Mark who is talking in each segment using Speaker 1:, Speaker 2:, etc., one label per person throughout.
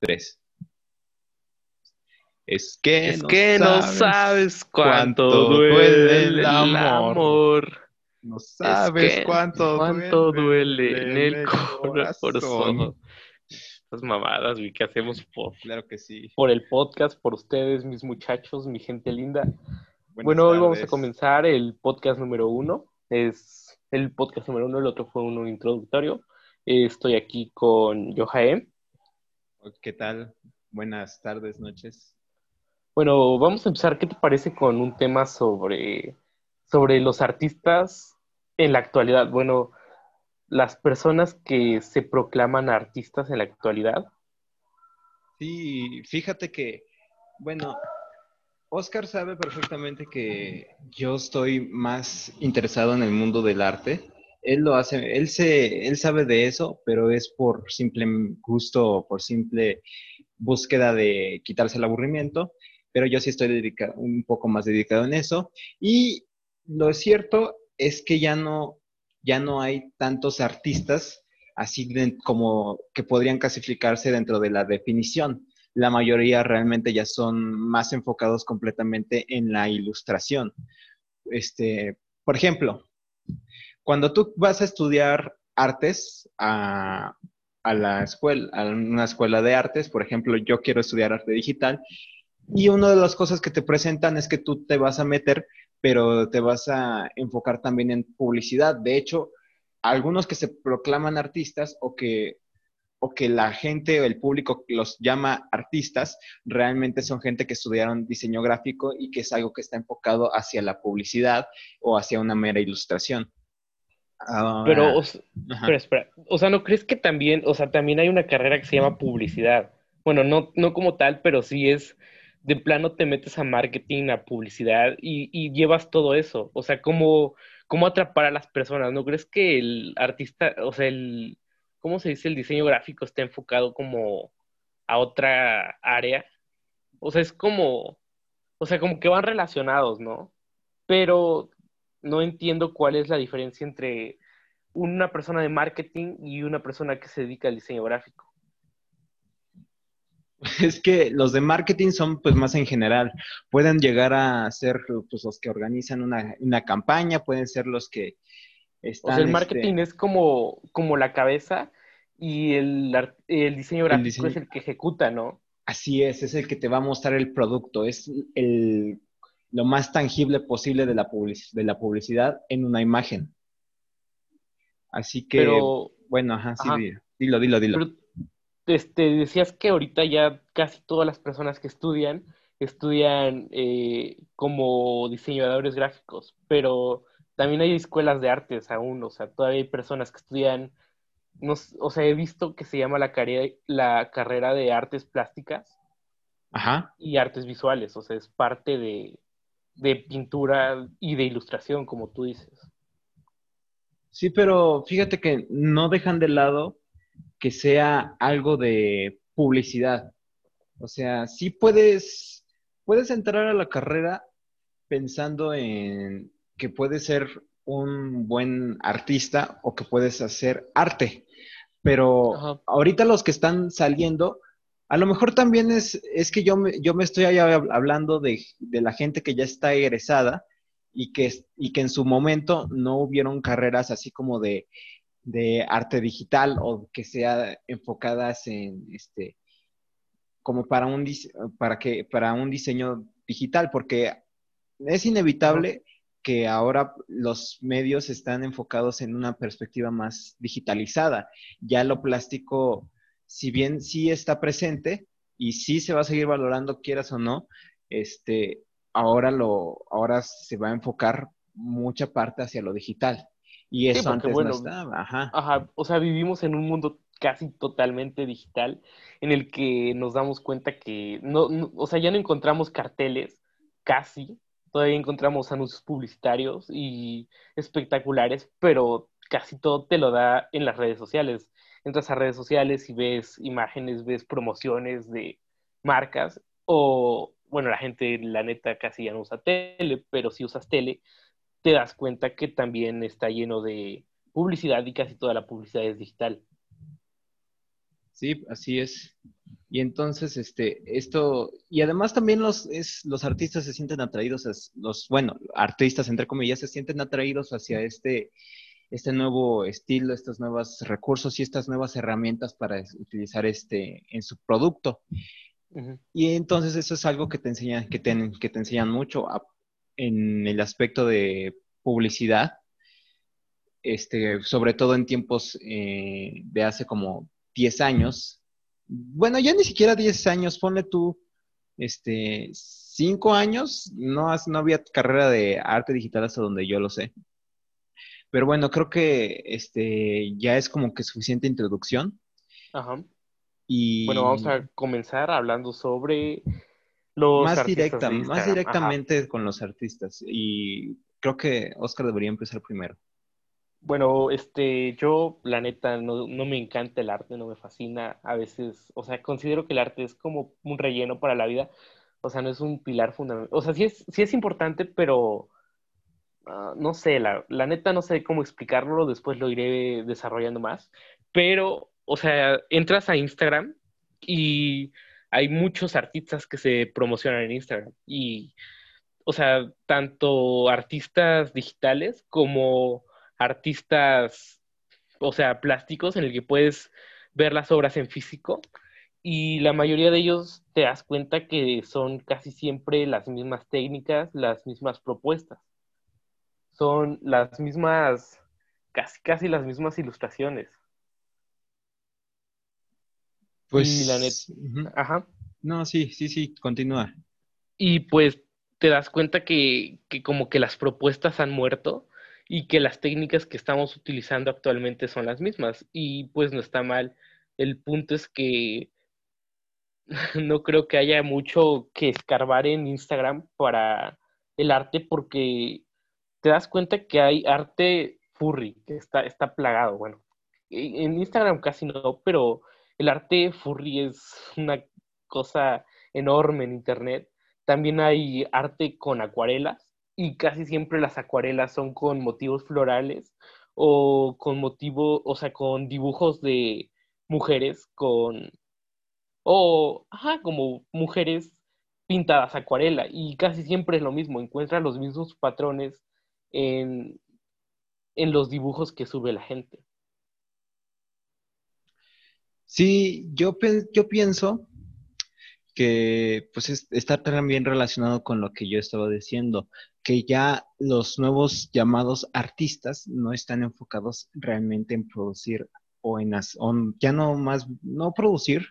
Speaker 1: Tres. Es que,
Speaker 2: es que no sabes cuánto, duele el amor.
Speaker 1: No sabes cuánto,
Speaker 2: duele, en el corazón. Estas mamadas, güey, que hacemos por,
Speaker 1: claro que sí.
Speaker 2: por el podcast, por ustedes, mis muchachos, mi gente linda. bueno, hoy vamos a comenzar el podcast número uno. Es el podcast número uno, el otro fue uno introductorio. Estoy aquí con Johaem.
Speaker 1: ¿Qué tal? Buenas tardes, noches.
Speaker 2: Bueno, vamos a empezar. ¿Qué te parece con un tema sobre, sobre los artistas en la actualidad? Bueno, las personas que se proclaman artistas en la actualidad.
Speaker 1: Sí, fíjate que, bueno, Oscar sabe perfectamente que yo estoy más interesado en el mundo del arte. Él lo hace, él se, él sabe de eso, pero es por simple gusto, por simple búsqueda de quitarse el aburrimiento. Pero yo sí estoy dedicado, un poco más dedicado en eso. Y lo cierto es que ya no, ya no hay tantos artistas así como que podrían clasificarse dentro de la definición. La mayoría realmente ya son más enfocados completamente en la ilustración. Este, por ejemplo, cuando tú vas a estudiar artes a, la escuela, a una escuela de artes, por ejemplo, yo quiero estudiar arte digital, y una de las cosas que te presentan es que tú te vas a meter pero te vas a enfocar también en publicidad. De hecho, algunos que se proclaman artistas o que, o que la gente o el público los llama artistas, realmente son gente que estudiaron diseño gráfico y que es algo que está enfocado hacia la publicidad o hacia una mera ilustración.
Speaker 2: Pero, o, pero espera, o sea, ¿no crees que también, o sea, también hay una carrera que se llama publicidad? Bueno, no, no como tal, pero sí es de plano te metes a marketing, a publicidad y, llevas todo eso. O sea, ¿cómo, ¿cómo atrapar a las personas? ¿No crees que el artista, o sea, el, ¿cómo se dice? El diseño gráfico está enfocado como a otra área. O sea, es como, o sea, como que van relacionados, ¿no? Pero no entiendo cuál es la diferencia entre una persona de marketing y una persona que se dedica al diseño gráfico.
Speaker 1: Es que los de marketing son pues más en general. Pueden llegar a ser pues, los que organizan una, campaña, pueden ser los que están...
Speaker 2: O sea, el marketing este es como, como la cabeza y el, el diseño gráfico es el que ejecuta, ¿no?
Speaker 1: Así es, es el que te va a mostrar el producto, es el, lo más tangible posible de la, de la publicidad en una imagen. Así que, bueno, ajá, sí, dilo, dilo, dilo.
Speaker 2: Este, decías que ahorita ya casi todas las personas que estudian estudian eh, como diseñadores gráficos, pero también hay escuelas de artes aún, o sea, todavía hay personas que estudian, no, o sea, he visto que se llama la, carrera, la carrera de artes plásticas y artes visuales, o sea, es parte de, de pintura y de ilustración, como tú dices.
Speaker 1: Sí, pero fíjate que no dejan de lado que sea algo de publicidad. O sea, sí puedes, puedes entrar a la carrera pensando en que puedes ser un buen artista o que puedes hacer arte. Pero ahorita los que están saliendo, a lo mejor también es, es que yo me, yo me estoy hablando de, de, la gente que ya está egresada y que, y que en su momento no hubieron carreras así como de de arte digital o que sea enfocadas en este como para un para que para un diseño digital porque es inevitable que ahora los medios están enfocados en una perspectiva más digitalizada. Ya lo plástico, si bien sí está presente y sí se va a seguir valorando, quieras o no, este, ahora lo, ahora se va a enfocar mucha parte hacia lo digital. Y eso antes no estaba, ajá.
Speaker 2: Ajá, o sea, vivimos en un mundo casi totalmente digital en el que nos damos cuenta que no, o sea, ya no encontramos carteles, casi, todavía encontramos anuncios publicitarios y espectaculares, pero casi todo te lo da en las redes sociales. Entras a redes sociales y ves imágenes, ves promociones de marcas o, bueno, la gente, la neta, casi ya no usa tele, pero si usas tele, te das cuenta que también está lleno de publicidad y casi toda la publicidad es digital.
Speaker 1: Sí, así es. Y entonces, este, esto, y además también los, es, los artistas se sienten atraídos, los, bueno, artistas entre comillas, se sienten atraídos hacia este, este nuevo estilo, estos nuevos recursos y estas nuevas herramientas para utilizar este en su producto. Y entonces eso es algo que te enseñan, que te, que te enseñan mucho en el aspecto de publicidad, este, sobre todo en tiempos eh, de hace como 10 años. Bueno, ya ni siquiera 10 años, ponle tú, este, 5 años, no, no había carrera de arte digital hasta donde yo lo sé. Pero bueno, creo que este ya es como que suficiente introducción.
Speaker 2: Ajá. Y bueno, vamos a comenzar hablando sobre los
Speaker 1: más directa, más directamente con los artistas. Y creo que Oscar debería empezar primero.
Speaker 2: Bueno, este, yo la neta no, no, me encanta el arte, no me fascina. A veces, o sea, considero que el arte es como un relleno para la vida. O sea, no es un pilar fundamental. O sea, sí es, sí es importante, pero Ah, no sé, la, neta no sé cómo explicarlo, después lo iré desarrollando más, pero, o sea, entras a Instagram y hay muchos artistas que se promocionan en Instagram y, o sea, tanto artistas digitales como artistas, o sea, plásticos en el que puedes ver las obras en físico y la mayoría de ellos te das cuenta que son casi siempre las mismas técnicas, las mismas propuestas son las mismas, casi, casi las mismas ilustraciones.
Speaker 1: Pues. la Ajá. No, sí, sí, sí, continúa.
Speaker 2: Y pues te das cuenta que, que como que las propuestas han muerto y que las técnicas que estamos utilizando actualmente son las mismas. Y pues no está mal. El punto es que no creo que haya mucho que escarbar en Instagram para el arte porque te das cuenta que hay arte furry, que está, está plagado. Bueno, en Instagram casi no, pero el arte furry es una cosa enorme en Internet. También hay arte con acuarelas y casi siempre las acuarelas son con motivos florales o con motivo, o sea, con dibujos de mujeres con o ajá, como mujeres pintadas acuarela y casi siempre es lo mismo, encuentras los mismos patrones en, los dibujos que sube la gente.
Speaker 1: Sí, yo, yo pienso que pues está también relacionado con lo que yo estaba diciendo, que ya los nuevos llamados artistas no están enfocados realmente en producir o en ya no más, no producir,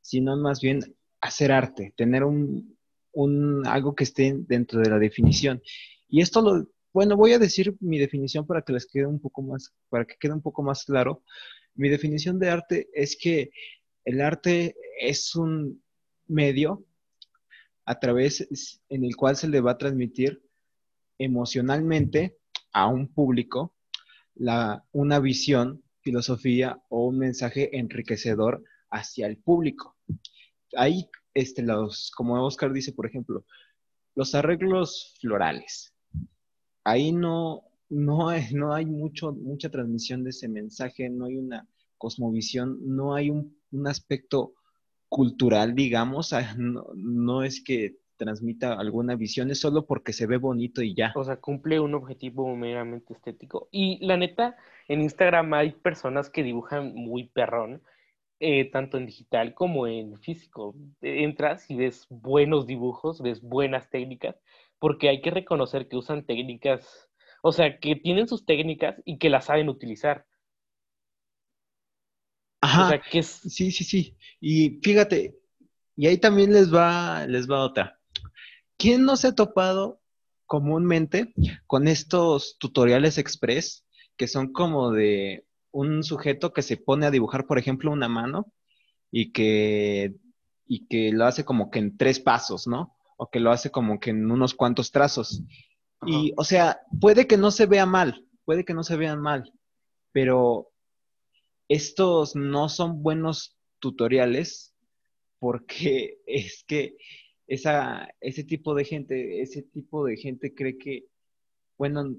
Speaker 1: sino más bien hacer arte, tener un, un, algo que esté dentro de la definición. Y esto lo, bueno, voy a decir mi definición para que les quede un poco más, para que quede un poco más claro. Mi definición de arte es que el arte es un medio a través en el cual se le va a transmitir emocionalmente a un público una visión, filosofía o un mensaje enriquecedor hacia el público. Ahí, este, los, como Oscar dice, por ejemplo, los arreglos florales ahí no, no, hay, no hay mucho, mucha transmisión de ese mensaje, no hay una cosmovisión, no hay un, aspecto cultural, digamos, ah, no, es que transmita alguna visión, es solo porque se ve bonito y ya.
Speaker 2: O sea, cumple un objetivo meramente estético. Y la neta, en Instagram hay personas que dibujan muy perrón, eh, tanto en digital como en físico. Entras y ves buenos dibujos, ves buenas técnicas, porque hay que reconocer que usan técnicas, o sea, que tienen sus técnicas y que las saben utilizar.
Speaker 1: Ajá. O sea, que es... Sí, sí, sí. Y fíjate, y ahí también les va, les va otra. ¿Quién no se ha topado comúnmente con estos tutoriales express que son como de un sujeto que se pone a dibujar, por ejemplo, una mano y que, y que lo hace como que en tres pasos, ¿no? O que lo hace como que en unos cuantos trazos. Y, o sea, puede que no se vea mal, puede que no se vean mal, pero estos no son buenos tutoriales porque es que esa, ese tipo de gente, ese tipo de gente cree que, bueno,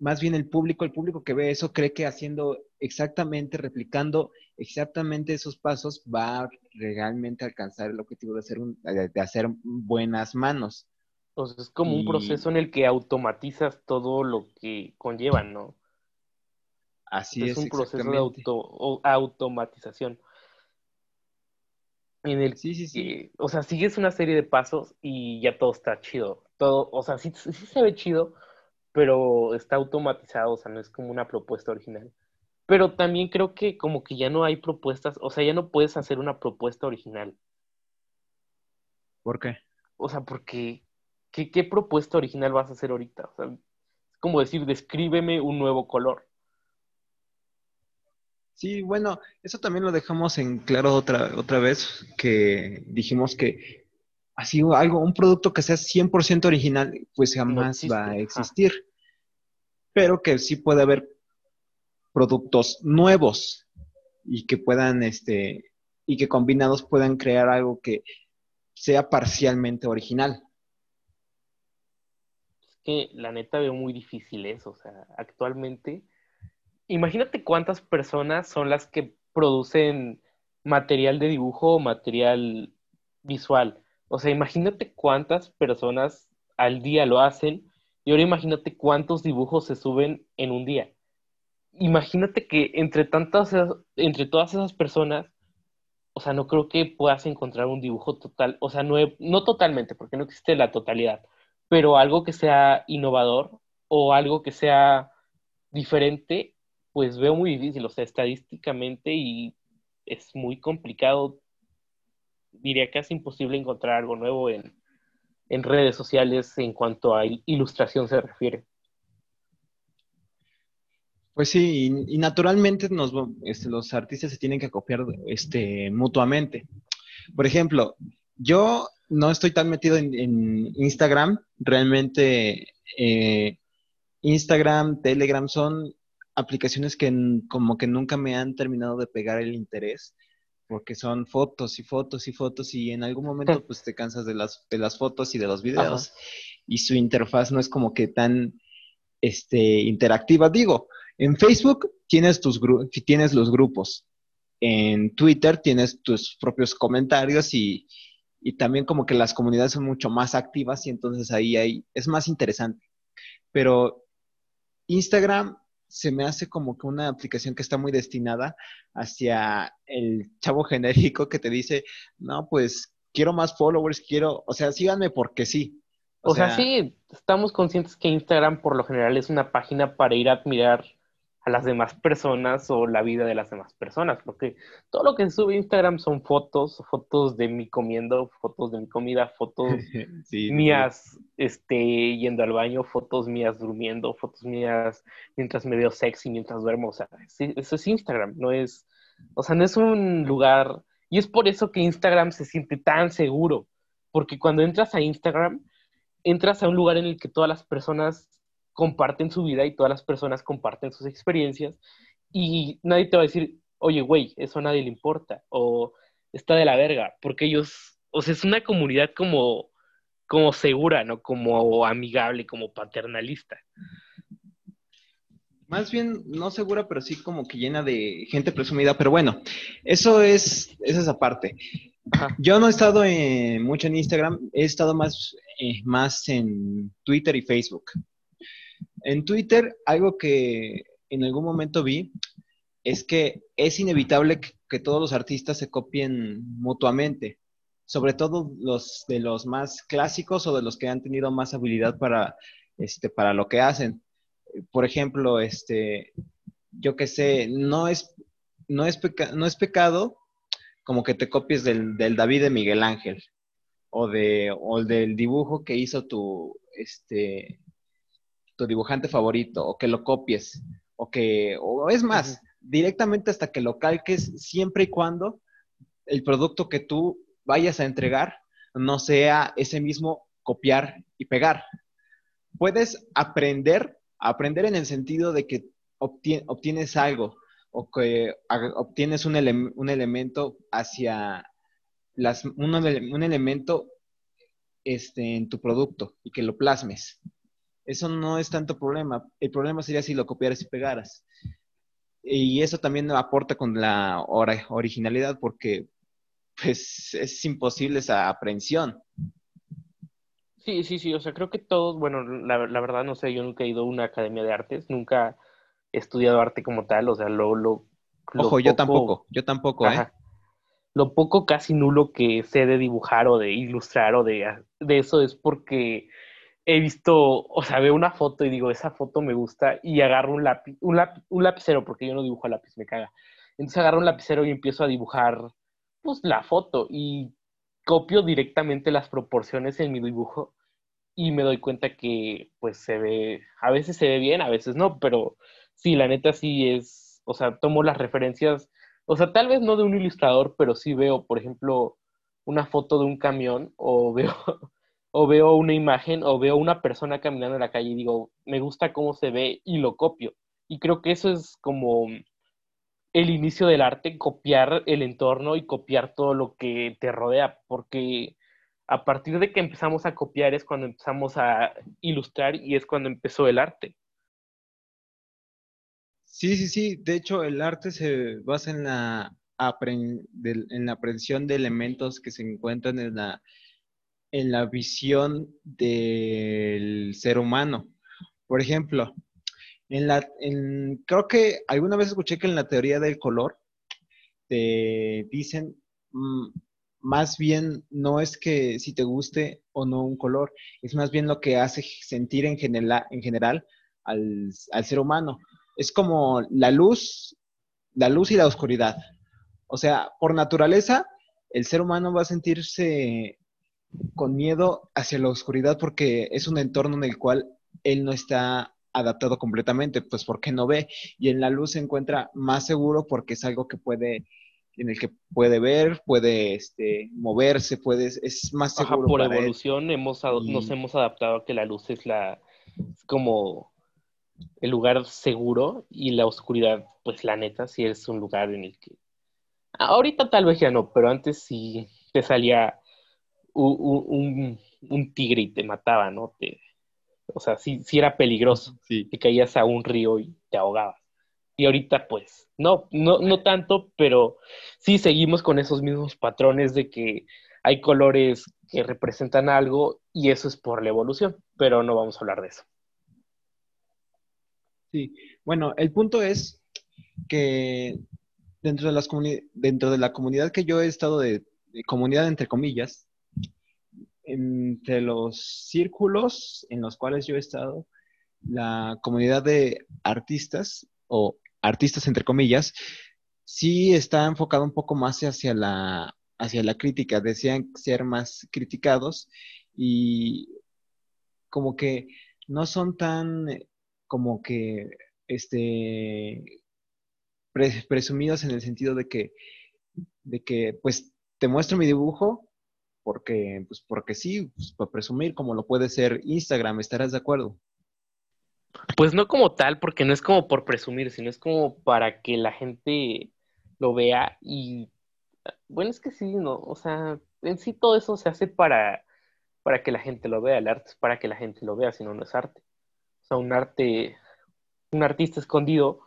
Speaker 1: más bien el público, el público que ve eso cree que haciendo exactamente, replicando exactamente esos pasos, va a realmente alcanzar el objetivo de hacer, de hacer buenas manos.
Speaker 2: Entonces es como un proceso en el que automatizas todo lo que conllevan, ¿no?
Speaker 1: Así es.
Speaker 2: Es un proceso de auto, automatización. En el sí, sí, sí. o sea, sigues una serie de pasos y ya todo está chido. Todo, o sea, sí, sí se ve chido, pero está automatizado, o sea, no es como una propuesta original. Pero también creo que como que ya no hay propuestas, o sea, ya no puedes hacer una propuesta original.
Speaker 1: ¿Por qué?
Speaker 2: O sea, porque ¿qué, qué propuesta original vas a hacer ahorita? O sea, es como decir, descríbeme un nuevo color.
Speaker 1: Sí, bueno, eso también lo dejamos en claro otra, otra vez, que dijimos que así algo, un producto que sea 100% original, pues jamás va a existir. Pero que sí puede haber productos nuevos y que puedan, este, y que combinados puedan crear algo que sea parcialmente original.
Speaker 2: Es que la neta veo muy difícil eso, o sea, actualmente, imagínate cuántas personas son las que producen material de dibujo o material visual. O sea, imagínate cuántas personas al día lo hacen y ahora imagínate cuántos dibujos se suben en un día imagínate que entre tantas, entre todas esas personas, o sea, no creo que puedas encontrar un dibujo total, o sea, no, no totalmente, porque no existe la totalidad, pero algo que sea innovador o algo que sea diferente, pues veo muy difícil, o sea, estadísticamente y es muy complicado, diría casi imposible encontrar algo nuevo en, en redes sociales en cuanto a ilustración se refiere.
Speaker 1: Pues sí, y, naturalmente nos, este, los artistas se tienen que copiar este, mutuamente. Por ejemplo, yo no estoy tan metido en, Instagram, realmente eh, Instagram, Telegram son aplicaciones que como que nunca me han terminado de pegar el interés, porque son fotos y fotos y fotos y en algún momento pues te cansas de las, de las fotos y de los videos y su interfaz no es como que tan este, interactiva. Digo, en Facebook tienes, tus tienes los grupos. En Twitter tienes tus propios comentarios y, también como que las comunidades son mucho más activas y entonces ahí hay, es más interesante. Pero Instagram se me hace como que una aplicación que está muy destinada hacia el chavo genérico que te dice, no, pues quiero más followers, quiero, o sea, síganme porque sí.
Speaker 2: O, sea, sea, sí, estamos conscientes que Instagram por lo general es una página para ir a admirar a las demás personas o la vida de las demás personas, porque todo lo que sube Instagram son fotos, fotos de mí comiendo, fotos de mi comida, fotos mías Este, yendo al baño, fotos mías durmiendo, fotos mías mientras me veo sexy, mientras duermo, o sea, eso es Instagram, no es, o sea, no es un lugar, y es por eso que Instagram se siente tan seguro, porque cuando entras a Instagram, entras a un lugar en el que todas las personas comparten su vida y todas las personas comparten sus experiencias y nadie te va a decir, oye, güey, eso a nadie le importa o está de la verga, porque ellos, o sea, es una comunidad como, como segura, ¿no? Como amigable, como paternalista.
Speaker 1: Más bien, no segura, pero sí como que llena de gente presumida. Pero bueno, eso es, esa parte. Yo no he estado mucho en Instagram, he estado más, eh, más en Twitter y Facebook. En Twitter, algo que en algún momento vi es que es inevitable que, todos los artistas se copien mutuamente, sobre todo los de los más clásicos o de los que han tenido más habilidad para, este, para lo que hacen. Por ejemplo, este, yo que sé, no es, no es, no es pecado como que te copies del, del, David de Miguel Ángel o, de, o del dibujo que hizo tu, este, tu dibujante favorito o que lo copies o que, o es más, directamente hasta que lo calques siempre y cuando el producto que tú vayas a entregar no sea ese mismo copiar y pegar. Puedes aprender, aprender en el sentido de que obtienes algo o que obtienes un, elemento hacia las, un, un elemento este, en tu producto y que lo plasmes. Eso no es tanto problema. El problema sería si lo copiaras y pegaras. y eso también aporta con la originalidad porque pues es imposible esa aprensión.
Speaker 2: Sí, sí, sí, o sea, creo que todos, bueno, la, verdad no sé, yo nunca he ido a una academia de artes, nunca he estudiado arte como tal, o sea, lo... lo,
Speaker 1: Ojo, yo tampoco, yo tampoco, ¿eh?
Speaker 2: Lo poco casi nulo que sé de dibujar o de ilustrar o de, de eso es porque he visto, o sea, veo una foto y digo, esa foto me gusta y agarro un lápiz, un, un lapicero, porque yo no dibujo a lápiz, me caga. Entonces agarro un lapicero y empiezo a dibujar, pues, la foto y copio directamente las proporciones en mi dibujo y me doy cuenta que pues se ve, a veces se ve bien, a veces no, pero sí, la neta sí es, o sea, tomo las referencias, o sea, tal vez no de un ilustrador, pero sí veo, por ejemplo, una foto de un camión o veo, o veo una imagen o veo una persona caminando en la calle y digo, me gusta cómo se ve y lo copio. Y creo que eso es como el inicio del arte, copiar el entorno y copiar todo lo que te rodea, porque a partir de que empezamos a copiar es cuando empezamos a ilustrar y es cuando empezó el arte.
Speaker 1: Sí, sí, sí. De hecho, el arte se basa en la, en la aprehensión de elementos que se encuentran en la, en la visión del ser humano. Por ejemplo, en la, creo que alguna vez escuché que en la teoría del color te dicen mm, más bien no es que si te guste o no un color, es más bien lo que hace sentir en, general, en general al, al ser humano. Es como la luz, la luz y la oscuridad. O sea, por naturaleza, el ser humano va a sentirse con miedo hacia la oscuridad porque es un entorno en el cual él no está adaptado completamente, pues porque no ve y en la luz se encuentra más seguro porque es algo que puede en el que puede ver, puede este, moverse, puede es más seguro.
Speaker 2: por evolución hemos nos hemos adaptado a que la luz es la es como el lugar seguro y la oscuridad, pues la neta sí es un lugar en el que ahorita tal vez ya no, pero antes sí te salía un, un, tigre y te mataba, ¿no? Te, o sea, sí, sí era peligroso. Sí. Te caías a un río y te ahogabas. Y ahorita, pues, no, no, no tanto, pero sí seguimos con esos mismos patrones de que hay colores que representan algo y eso es por la evolución, pero no vamos a hablar de eso.
Speaker 1: Sí, bueno, el punto es que dentro de, las dentro de la comunidad que yo he estado de comunidad entre comillas, entre los círculos en los cuales yo he estado, la comunidad de artistas o artistas entre comillas, sí está enfocado un poco más hacia la, hacia la crítica, desean ser más criticados y como que no son tan como que este presumidos en el sentido de que de que pues te muestro mi dibujo porque, pues porque sí, pues, para presumir, como lo puede ser Instagram, ¿estarás de acuerdo?
Speaker 2: Pues no como tal, porque no es como por presumir, sino es como para que la gente lo vea y bueno, es que sí, no, o sea, en sí todo eso se hace para, para que la gente lo vea, el arte es para que la gente lo vea, si no, no es arte. O sea, un arte, un artista escondido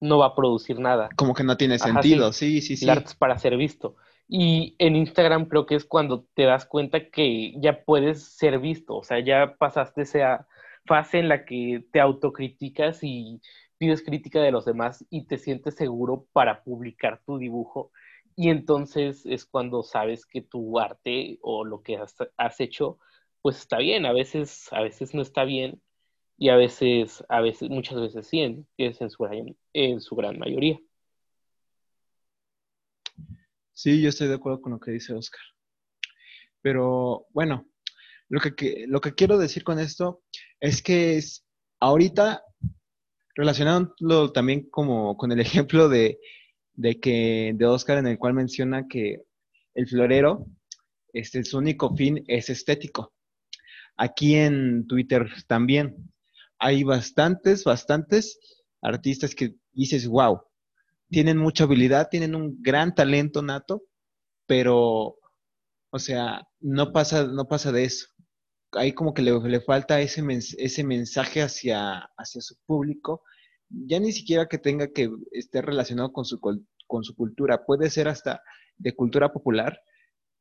Speaker 2: no va a producir nada.
Speaker 1: Como que no tiene sentido, sí, sí, sí.
Speaker 2: El arte es para ser visto. Y en Instagram creo que es cuando te das cuenta que ya puedes ser visto, o sea, ya pasaste esa fase en la que te autocriticas y pides crítica de los demás y te sientes seguro para publicar tu dibujo. Y entonces es cuando sabes que tu arte o lo que has, hecho, pues está bien. A veces, a veces no está bien y a veces, a veces, muchas veces sí, es en su, en su gran mayoría.
Speaker 1: Sí, yo estoy de acuerdo con lo que dice Oscar. Pero bueno, lo que, lo que quiero decir con esto es que es, ahorita, relacionándolo también como con el ejemplo de, de, que, de Oscar en el cual menciona que el florero, este, su único fin es estético. Aquí en Twitter también hay bastantes, bastantes artistas que dices, wow, tienen mucha habilidad, tienen un gran talento nato, pero, o sea, no pasa, no pasa de eso. Ahí como que le, falta ese, ese mensaje hacia, hacia su público ya ni siquiera que tenga que estar relacionado con su, con su cultura, puede ser hasta de cultura popular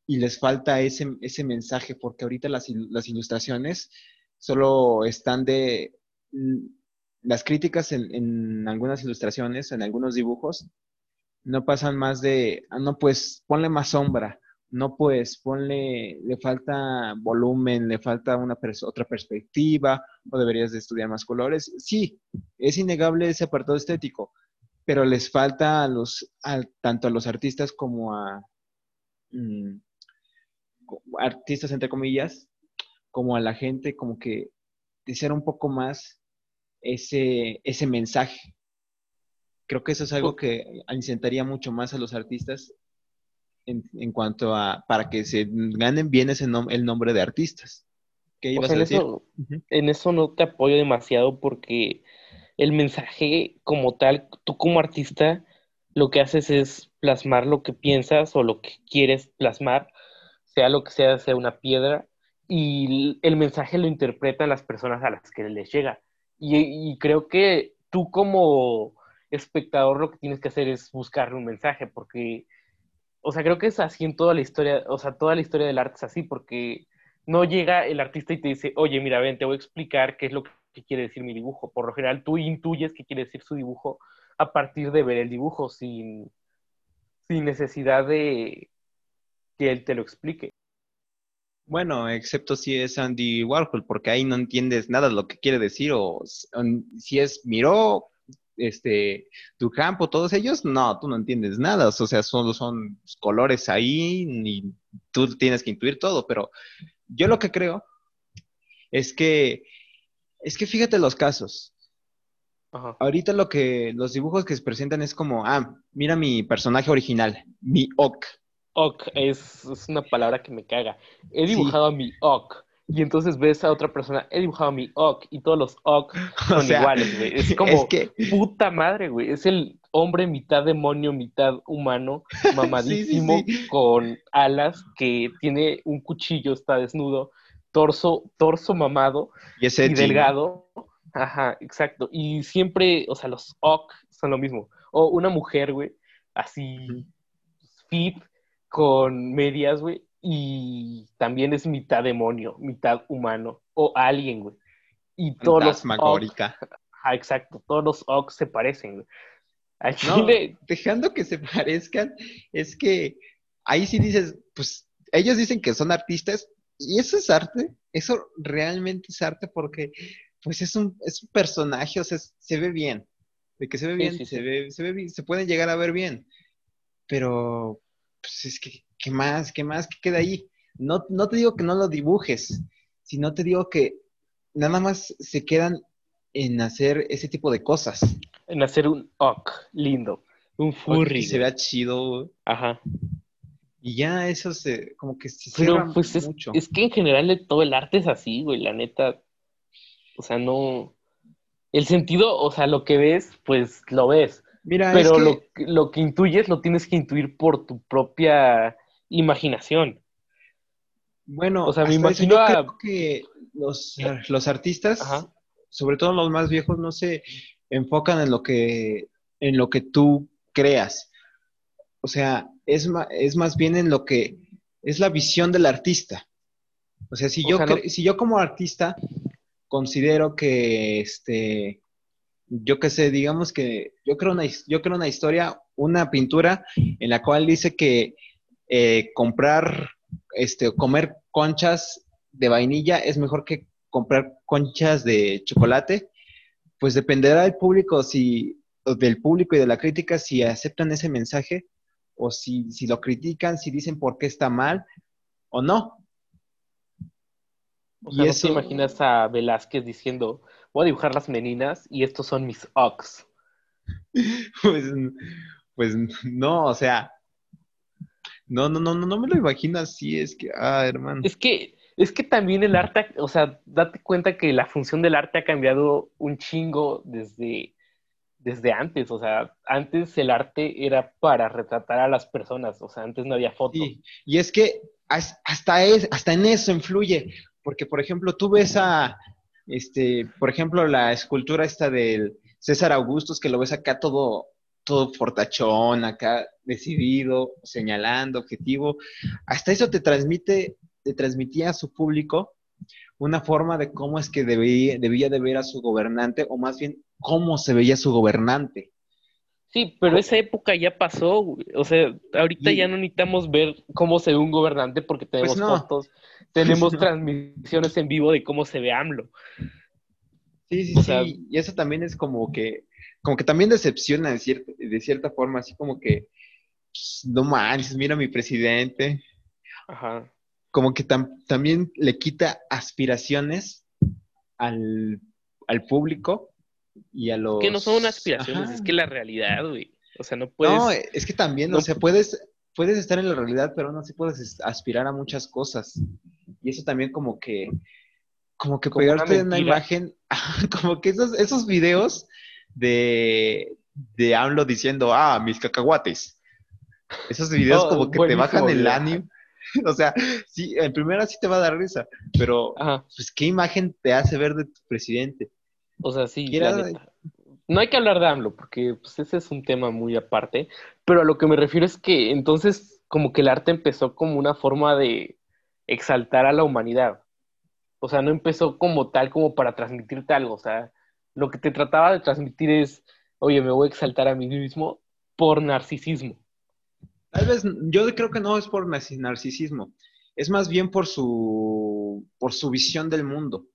Speaker 1: y les falta ese, ese mensaje porque ahorita las, las ilustraciones solo están de las críticas en, algunas ilustraciones, en algunos dibujos, no pasan más de, ah, no, pues ponle más sombra, no, pues ponle, le falta volumen, le falta una otra perspectiva, o deberías de estudiar más colores. Sí, es innegable ese apartado estético, pero les falta a los, tanto a los artistas como a mm, artistas, entre comillas, como a la gente, como que de ser un poco más ese, ese mensaje. Creo que eso es algo que incitaría mucho más a los artistas en, cuanto a, para que se ganen bien ese el nombre de artistas.
Speaker 2: ¿Qué ibas a decir? Eso, En eso no te apoyo demasiado porque el mensaje como tal, tú como artista, lo que haces es plasmar lo que piensas o lo que quieres plasmar, sea lo que sea, sea una piedra, y el mensaje lo interpretan las personas a las que les llega. Y, creo que tú como espectador lo que tienes que hacer es buscarle un mensaje, porque o sea, creo que es así en toda la historia, o sea, toda la historia del arte es así, porque no llega el artista y te dice, oye, mira, ven, te voy a explicar qué es lo que quiere decir mi dibujo. Por lo general, tú intuyes qué quiere decir su dibujo a partir de ver el dibujo, sin, sin necesidad de que él te lo explique.
Speaker 1: Bueno, excepto si es Andy Warhol, porque ahí no entiendes nada de lo que quiere decir, o si es Miró, este, tu campo, todos ellos, no, tú no entiendes nada, o sea, solo son colores ahí y tú tienes que intuir todo, pero yo lo que creo es que, es que fíjate los casos. Ahorita lo que, los dibujos que se presentan es como, ah, mira mi personaje original, mi Ok.
Speaker 2: Ok, es, una palabra que me caga. He dibujado a mi Ok y entonces ves a otra persona, he dibujado mi Ok y todos los Ok son iguales, güey. Es como puta madre, güey. Es el hombre mitad demonio, mitad humano, mamadísimo, con alas, que tiene un cuchillo, está desnudo, torso, torso mamado y, delgado. Ajá, exacto. Y siempre, o sea, los Ok son lo mismo. O una mujer, güey, así fit, con medias, güey, y también es mitad demonio, mitad humano, o alien, güey. Y todos los exacto, todos los Ox se parecen, güey.
Speaker 1: No, dejando que se parezcan, es que ahí sí dices, pues ellos dicen que son artistas, y eso es arte, eso realmente es arte porque pues es un, es un personaje, o sea, se ve bien, de que se ve bien, se, Ve, se ve bien, se pueden llegar a ver bien, pero pues es que ¿qué más? ¿Qué más? ¿Qué queda ahí? No, no te digo que no lo dibujes, sino te digo que nada más se quedan en hacer ese tipo de cosas.
Speaker 2: En hacer un ok lindo, un furry.
Speaker 1: Que se vea chido.
Speaker 2: Ajá.
Speaker 1: Y ya eso se, como que se
Speaker 2: Pero pues es, mucho. es que en general todo el arte es así, güey, la neta. O sea, no. El sentido, o sea, lo que ves, pues lo ves. Mira, pero lo, lo que intuyes lo tienes que intuir por tu propia imaginación.
Speaker 1: Bueno, o sea, me imagino que los, los artistas, sobre todo los más viejos, no se enfocan en lo que, en lo que tú creas. O sea, es, es más bien en lo que es la visión del artista. O sea, si, yo, si yo como artista considero que, este, yo qué sé, digamos que yo creo, una, yo creo una historia, una pintura en la cual dice que eh, comprar, este, comer conchas de vainilla es mejor que comprar conchas de chocolate, pues dependerá del público, si, del público y de la crítica si aceptan ese mensaje o si, si lo critican, si dicen por qué está mal o no.
Speaker 2: O sea, y eso... te imaginas a Velázquez diciendo, voy a dibujar las meninas y estos son mis ox.
Speaker 1: pues, pues no, o sea, no, no, no, no, no me lo imagino así, es que, ah, hermano.
Speaker 2: Es que, es que también el arte, o sea, date cuenta que la función del arte ha cambiado un chingo desde, desde antes, o sea, antes el arte era para retratar a las personas, o sea, antes no había fotos. Sí.
Speaker 1: Y es que hasta, es, hasta en eso influye, porque por ejemplo, tú ves a, este, por ejemplo, la escultura esta del César Augustus, que lo ves acá todo, todo fortachón, acá decidido, señalando, objetivo. Hasta eso te transmite, te transmitía a su público una forma de cómo es que debía, debía de ver a su gobernante, o más bien cómo se veía su gobernante.
Speaker 2: Sí, pero esa época ya pasó, o sea, ahorita ya no necesitamos ver cómo se ve un gobernante porque tenemos pues fotos, tenemos transmisiones en vivo de cómo se ve AMLO.
Speaker 1: Sí, sí, sí, y eso también es como que, como que también decepciona de cierta, de cierta forma, así como que, pues, no manches, mira a mi presidente. Ajá. Como que también le quita aspiraciones al, al público y a los...
Speaker 2: Que no son aspiraciones, es que la realidad, güey. O sea, no puedes... No,
Speaker 1: es que también, o sea, puedes, puedes estar en la realidad, pero no sí puedes aspirar a muchas cosas. Y eso también como que, como que pegarte en una imagen, como que esos, esos videos de, de AMLO diciendo, ah, mis cacahuates. Esos videos como que te bajan el ánimo. o sea, sí, en primera sí te va a dar risa, pero pues qué imagen te hace ver de tu presidente.
Speaker 2: O sea, sí, No hay que hablar de AMLO, porque pues, ese es un tema muy aparte, pero a lo que me refiero es que entonces como que el arte empezó como una forma de exaltar a la humanidad. O sea, no empezó como tal como para transmitirte algo. O sea, lo que te trataba de transmitir es, oye, me voy a exaltar a mí mismo por narcisismo.
Speaker 1: Tal vez, yo creo que no es por narcisismo, es más bien por su, por su visión del mundo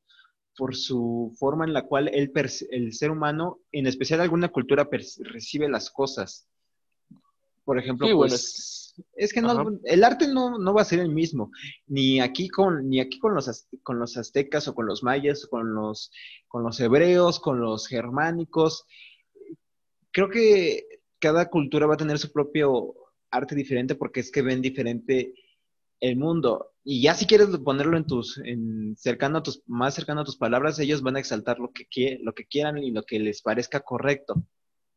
Speaker 1: por su forma en la cual el, el ser humano, en especial alguna cultura, recibe las cosas. Por ejemplo, pues, es que no, el arte no, va a ser el mismo, ni aquí con, ni aquí con los, con los aztecas o con los mayas, con los, con los hebreos, con los germánicos. Creo que cada cultura va a tener su propio arte diferente porque es que ven diferente el mundo. Y ya si quieres ponerlo en tus, en cercano a tus, más cercano a tus palabras, ellos van a exaltar lo que, lo que quieran y lo que les parezca correcto.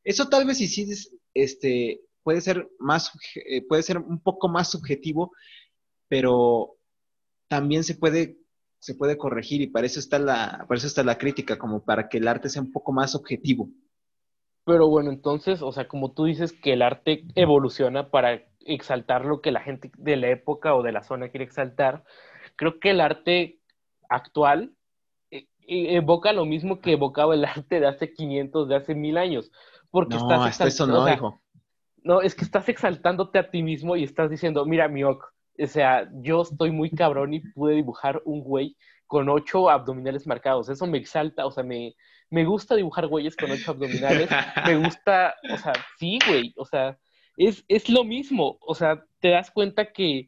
Speaker 1: Eso tal vez y sí, este, puede ser más, eh, puede ser un poco más subjetivo, pero también se puede, se puede corregir y para eso está la, para eso está la crítica, como para que el arte sea un poco más objetivo.
Speaker 2: Pero bueno, entonces, o sea, como tú dices que el arte evoluciona para exaltar lo que la gente de la época o de la zona quiere exaltar, creo que el arte actual eh, eh, evoca lo mismo que evocaba el arte de hace 500, de hace mil años. Porque
Speaker 1: no, estás eso no, hijo.
Speaker 2: No, es que estás exaltándote a ti mismo y estás diciendo, mira, mi o sea, yo estoy muy cabrón y pude dibujar un güey con ocho abdominales marcados. Eso me exalta, o sea, me, me gusta dibujar güeyes con ocho abdominales. me gusta, o sea, sí, güey, o sea, es, es lo mismo. O sea, te das cuenta que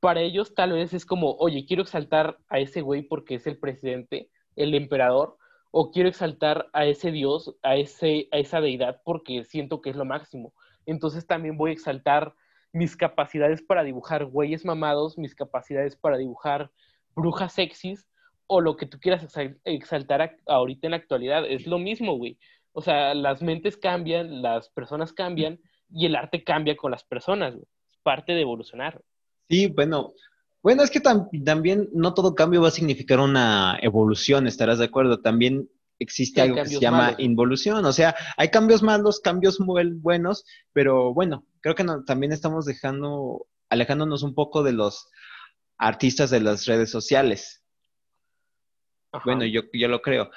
Speaker 2: para ellos tal vez es como, oye, quiero exaltar a ese güey porque es el presidente, el emperador, o quiero exaltar a ese dios, a, ese, a esa deidad porque siento que es lo máximo. Entonces también voy a exaltar mis capacidades para dibujar güeyes mamados, mis capacidades para dibujar brujas sexys, o lo que tú quieras exaltar ahorita en la actualidad. Es lo mismo, güey. O sea, las mentes cambian, las personas cambian y el arte cambia con las personas, güey. Es parte de evolucionar.
Speaker 1: Sí, bueno. Bueno, es que también no todo cambio va a significar una evolución, estarás de acuerdo. También existe algo que se llama involución. O sea, hay cambios malos, cambios muy buenos, pero bueno, creo que también estamos dejando, alejándonos un poco de los artistas de las redes sociales. Bueno, yo, yo lo creo.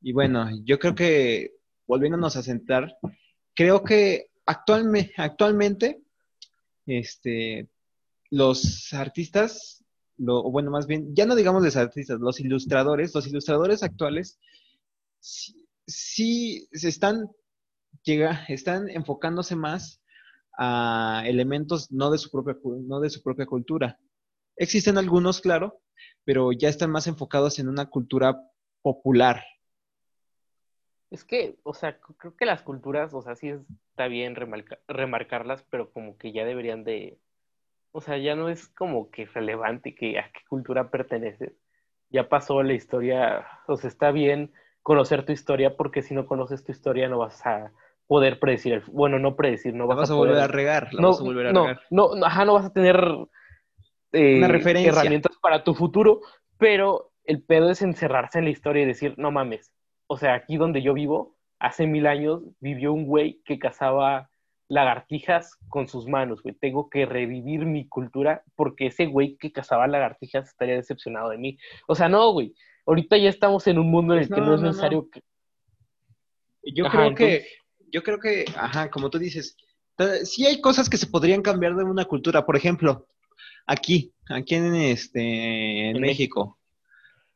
Speaker 1: Y bueno, yo creo que volviéndonos a sentar, creo que actualmente, este, los artistas, lo, bueno, más bien, ya no digamos los artistas, los ilustradores, los ilustradores actuales, sí, se están, están enfocándose más a elementos no de su propia, no de su propia cultura. Existen algunos, claro, pero ya están más enfocados en una cultura popular.
Speaker 2: Es que, o sea, creo que las culturas, o sea, sí está bien remarcarlas, pero como que ya deberían de, o sea, ya no es como que relevante que a qué cultura perteneces. Ya pasó la historia, o sea, está bien conocer tu historia porque si no conoces tu historia no vas a poder predecir, el, bueno, no predecir, no vas,
Speaker 1: a, volver a regar,
Speaker 2: no, vas a volver a no, regar. No, ajá, no vas a tener eh, herramientas para tu futuro, pero el pedo es encerrarse en la historia y decir, no mames, o sea, aquí donde yo vivo hace mil años vivió un güey que cazaba lagartijas con sus manos, güey. Tengo que revivir mi cultura porque ese güey que cazaba lagartijas estaría decepcionado de mí. O sea, no, güey. Ahorita ya estamos en un mundo en el pues que no, es necesario que...
Speaker 1: Yo creo que, yo creo que, ajá, como tú dices, sí hay cosas que se podrían cambiar de una cultura. Por ejemplo, aquí, aquí en, este, en, México.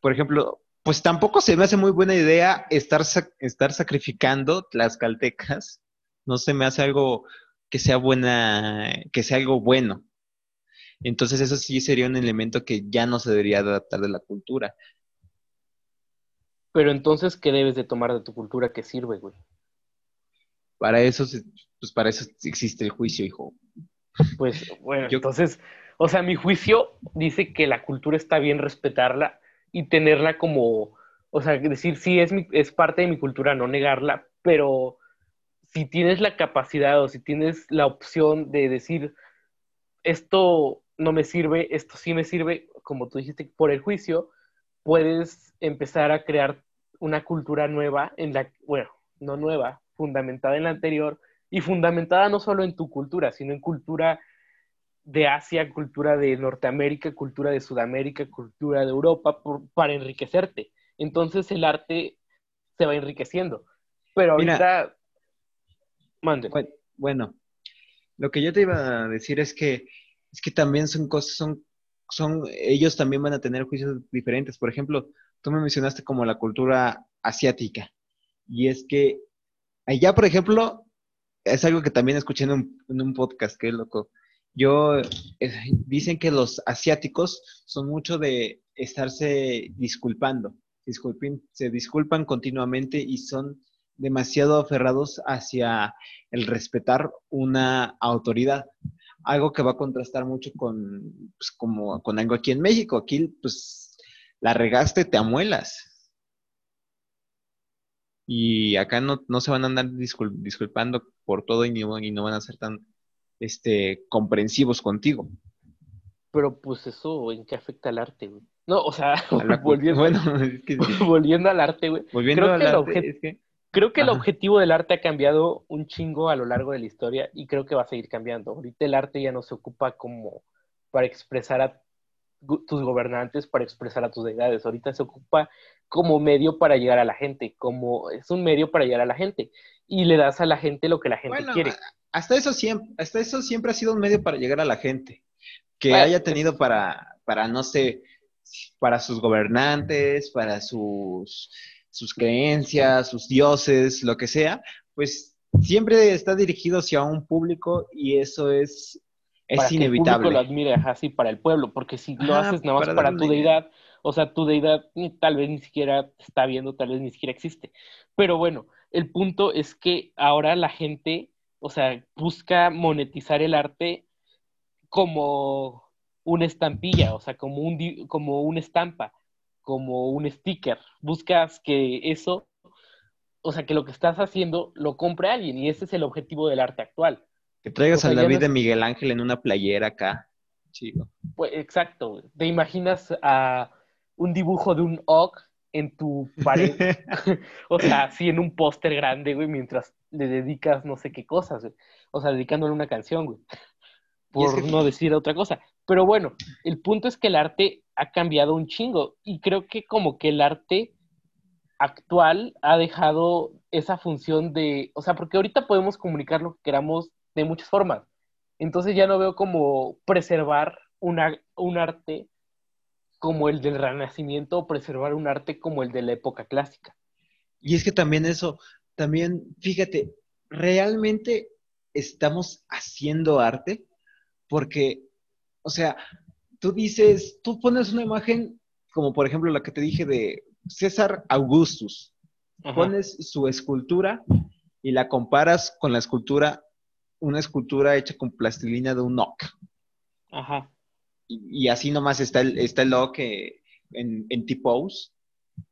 Speaker 1: Por ejemplo, pues tampoco se me hace muy buena idea estar, estar sacrificando las caltecas. No se me hace algo que sea buena, que sea algo bueno. Entonces eso sí sería un elemento que ya no se debería adaptar de la cultura.
Speaker 2: Pero entonces, ¿qué debes de tomar de tu cultura que sirve, güey?
Speaker 1: Para eso, pues para eso existe el juicio, hijo.
Speaker 2: Pues bueno, entonces, o sea, mi juicio dice que la cultura está bien respetarla y tenerla como, o sea, decir, sí, es, es parte de mi cultura, no negarla, pero si tienes la capacidad o si tienes la opción de decir, esto no me sirve, esto sí me sirve, como tú dijiste, por el juicio, puedes empezar a crear una cultura nueva en la, bueno, no nueva, fundamentada en la anterior y fundamentada no solo en tu cultura, sino en cultura de Asia, cultura de Norteamérica, cultura de Sudamérica, cultura de Europa, para enriquecerte. Entonces el arte se va enriqueciendo. Pero ahorita...
Speaker 1: Mande. Bueno, lo que yo te iba a decir es que, es que también son cosas, son, son, ellos también van a tener juicios diferentes. Por ejemplo, tú me mencionaste como la cultura asiática. Y es que allá, por ejemplo, es algo que también escuché en un, en un podcast, que loco. Yo, dicen que los asiáticos son mucho de estarse disculpando, disculpen, se disculpan continuamente y son demasiado aferrados hacia el respetar una autoridad. Algo que va a contrastar mucho con, pues, como, con algo aquí en México. Aquí, pues, la regaste, te amuelas. Y acá no, no se van a andar disculpando por todo y, y no van a ser tan este, comprensivos contigo.
Speaker 2: Pero pues eso, ¿en qué afecta al arte, güey? No, o sea, volviendo, bueno, volviendo al arte, güey. Volviendo creo al que arte, Creo que el objetivo del arte ha cambiado un chingo a lo largo de la historia y creo que va a seguir cambiando. Ahorita el arte ya no se ocupa como para expresar a tus gobernantes, para expresar a tus deidades. Ahorita se ocupa como medio para llegar a la gente, como es un medio para llegar a la gente y le das a la gente lo que la gente quiere
Speaker 1: hasta eso siempre, hasta eso siempre ha sido un medio para llegar a la gente, que haya tenido para, para, no sé, para sus gobernantes, para sus, sus creencias, sus dioses, lo que sea, pues siempre está dirigido hacia un público y eso es, es inevitable. Que el público
Speaker 2: lo admire así para el pueblo, porque si lo haces nada más para, tu deidad, o sea, tu deidad tal vez ni siquiera está viendo, tal vez ni siquiera existe. Pero bueno, el punto es que ahora la gente o sea, busca monetizar el arte como una estampilla, o sea, como, un, como una estampa, como un sticker. Buscas que eso, o sea, que lo que estás haciendo lo compre alguien y ese es el objetivo del arte actual.
Speaker 1: Que traigas a David de Miguel Ángel en una playera acá. Chido.
Speaker 2: Pues exacto. Te imaginas a un dibujo de un og en tu pared. o sea, así en un póster grande, güey, mientras le dedicas no sé qué cosas, güey. O sea, dedicándole una canción, güey. Por no decir otra cosa. Pero bueno, el punto es que el arte ha cambiado un chingo. Y creo que como que el arte actual ha dejado esa función de, o sea, porque ahorita podemos comunicar lo que queramos de muchas formas. Entonces ya no veo como preservar una, un arte como el del Renacimiento o preservar un arte como el de la época clásica.
Speaker 1: Y es que también eso, también, fíjate, realmente estamos haciendo arte porque, o sea, tú dices, tú pones una imagen como por ejemplo la que te dije de César Augustus, pones su escultura y la comparas con la escultura, una escultura hecha con plastilina de un oc. Ajá y, así nomás está el, está el que en, en T-Pose.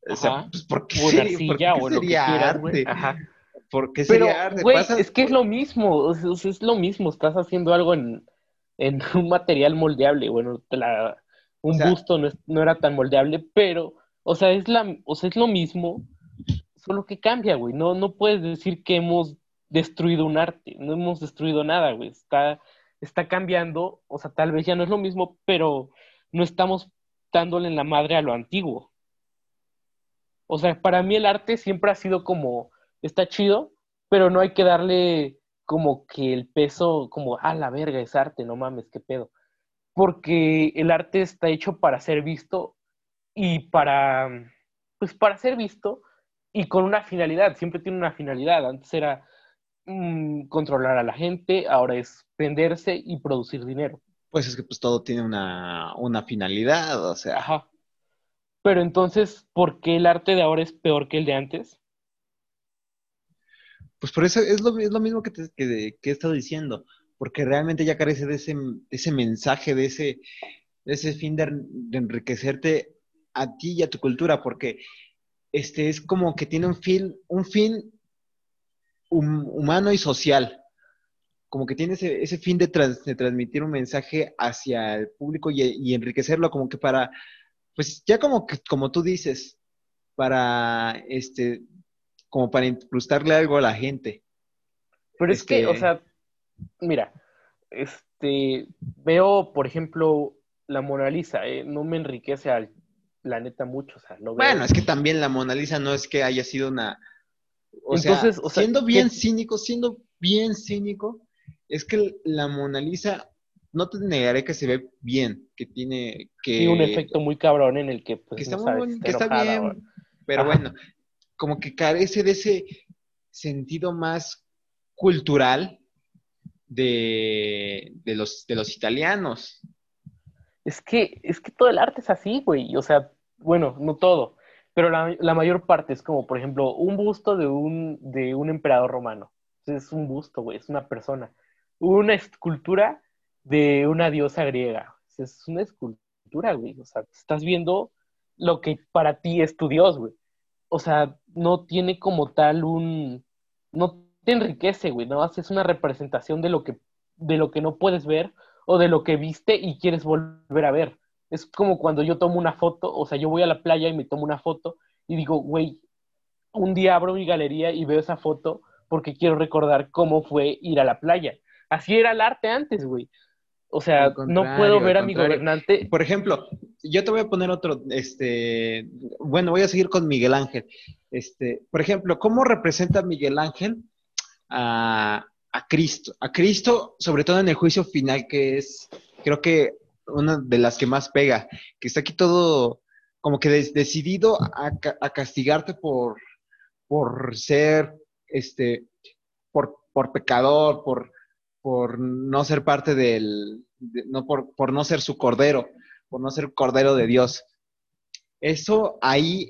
Speaker 1: O sea, pues, ¿por qué, sería, ¿por qué sería arte? Ajá. ¿Por qué sería arte?
Speaker 2: Güey, es que es lo mismo, es, lo mismo, estás haciendo algo en, en un material moldeable, bueno, un busto no, no, era tan moldeable, pero, o sea, es la, o sea, es lo mismo, Solo que cambia, güey. No, no puedes decir que hemos destruido un arte. No hemos destruido nada, güey. Está, está cambiando. O sea, tal vez ya no es lo mismo, pero no estamos dándole en la madre a lo antiguo. O sea, para mí el arte siempre ha sido como, está chido, pero no hay que darle como que el peso, como, ah, la verga, es arte, no mames, qué pedo. Porque el arte está hecho para ser visto y para, pues para ser visto y con una finalidad, siempre tiene una finalidad. Antes era mm, controlar a la gente, ahora es venderse y producir dinero.
Speaker 1: Pues es que pues todo tiene una, una finalidad, o sea.
Speaker 2: Ajá. Pero entonces, ¿por qué el arte de ahora es peor que el de antes?
Speaker 1: Pues por eso es lo, es lo mismo que, te, que, he estado diciendo, porque realmente ya carece de ese, ese mensaje, de ese, ese fin de, enriquecerte a ti y a tu cultura, porque este es como que tiene un fin, un fin humano y social, como que tiene ese, ese fin de, de, transmitir un mensaje hacia el público y, y, enriquecerlo como que para, pues ya como que, como tú dices, para este como para incrustarle algo a la gente.
Speaker 2: Pero es que, o este sea, mira, este, veo, por ejemplo, la Mona Lisa, ¿eh? no me enriquece al planeta mucho, o sea, no
Speaker 1: Bueno, es que también la Mona Lisa no es que haya sido una... O Entonces, sea, siendo bien cínico, siendo bien cínico, es que la Mona Lisa, no te negaré que se ve bien, que tiene que...
Speaker 2: Tiene un efecto muy cabrón en el que, pues,
Speaker 1: está, que está bien, pero bueno, como que carece de ese sentido más cultural de, los, de los italianos.
Speaker 2: Es que, es que todo el arte es así, güey. O sea, bueno, no todo, pero la, mayor parte es como, por ejemplo, un busto de un, de un emperador romano. Es un busto, güey, es una persona. Una escultura de una diosa griega. Es una escultura, güey. O sea, estás viendo lo que para ti es tu dios, güey o sea, no tiene como tal un, no te enriquece, güey, no es una representación de lo que, de lo que no puedes ver o de lo que viste y quieres volver a ver. Es como cuando yo tomo una foto, o sea, yo voy a la playa y me tomo una foto y digo, güey, un día abro mi galería y veo esa foto porque quiero recordar cómo fue ir a la playa. Así era el arte antes, güey. O sea, no puedo ver a mi gobernante.
Speaker 1: Por ejemplo, yo te voy a poner otro, este, bueno, voy a seguir con Miguel Ángel. Este, por ejemplo, ¿cómo representa Miguel Ángel a, Cristo? A Cristo, sobre todo en el juicio final, que es, creo que una de las que más pega, que está aquí todo como que decidido a, a, castigarte por, por ser, este, por, por pecador, por por no ser parte del, no por, por, no ser su cordero, por no ser cordero de Dios. Eso ahí,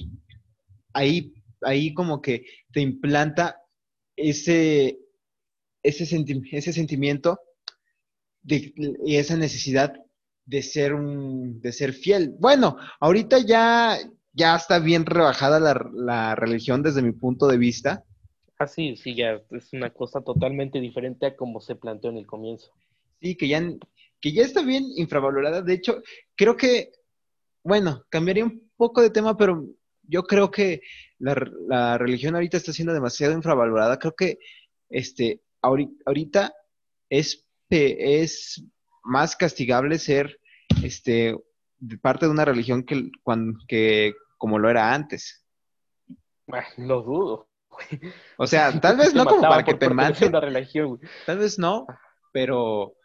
Speaker 1: ahí, ahí como que te implanta ese, ese, ese sentimiento de, y esa necesidad de ser un, de ser fiel. Bueno, ahorita ya, ya está bien rebajada la, la religión desde mi punto de vista
Speaker 2: Ah, sí, sí, ya es una cosa totalmente diferente a como se planteó en el comienzo.
Speaker 1: Sí, que ya, que ya está bien infravalorada. De hecho, creo que, bueno, cambiaría un poco de tema, pero yo creo que la, religión ahorita está siendo demasiado infravalorada. Creo que este, ahorita es, es más castigable ser este, parte de una religión que, cuando, que como lo era antes.
Speaker 2: lo dudo.
Speaker 1: O sea, tal vez no como para que te maten. Tal vez no, pero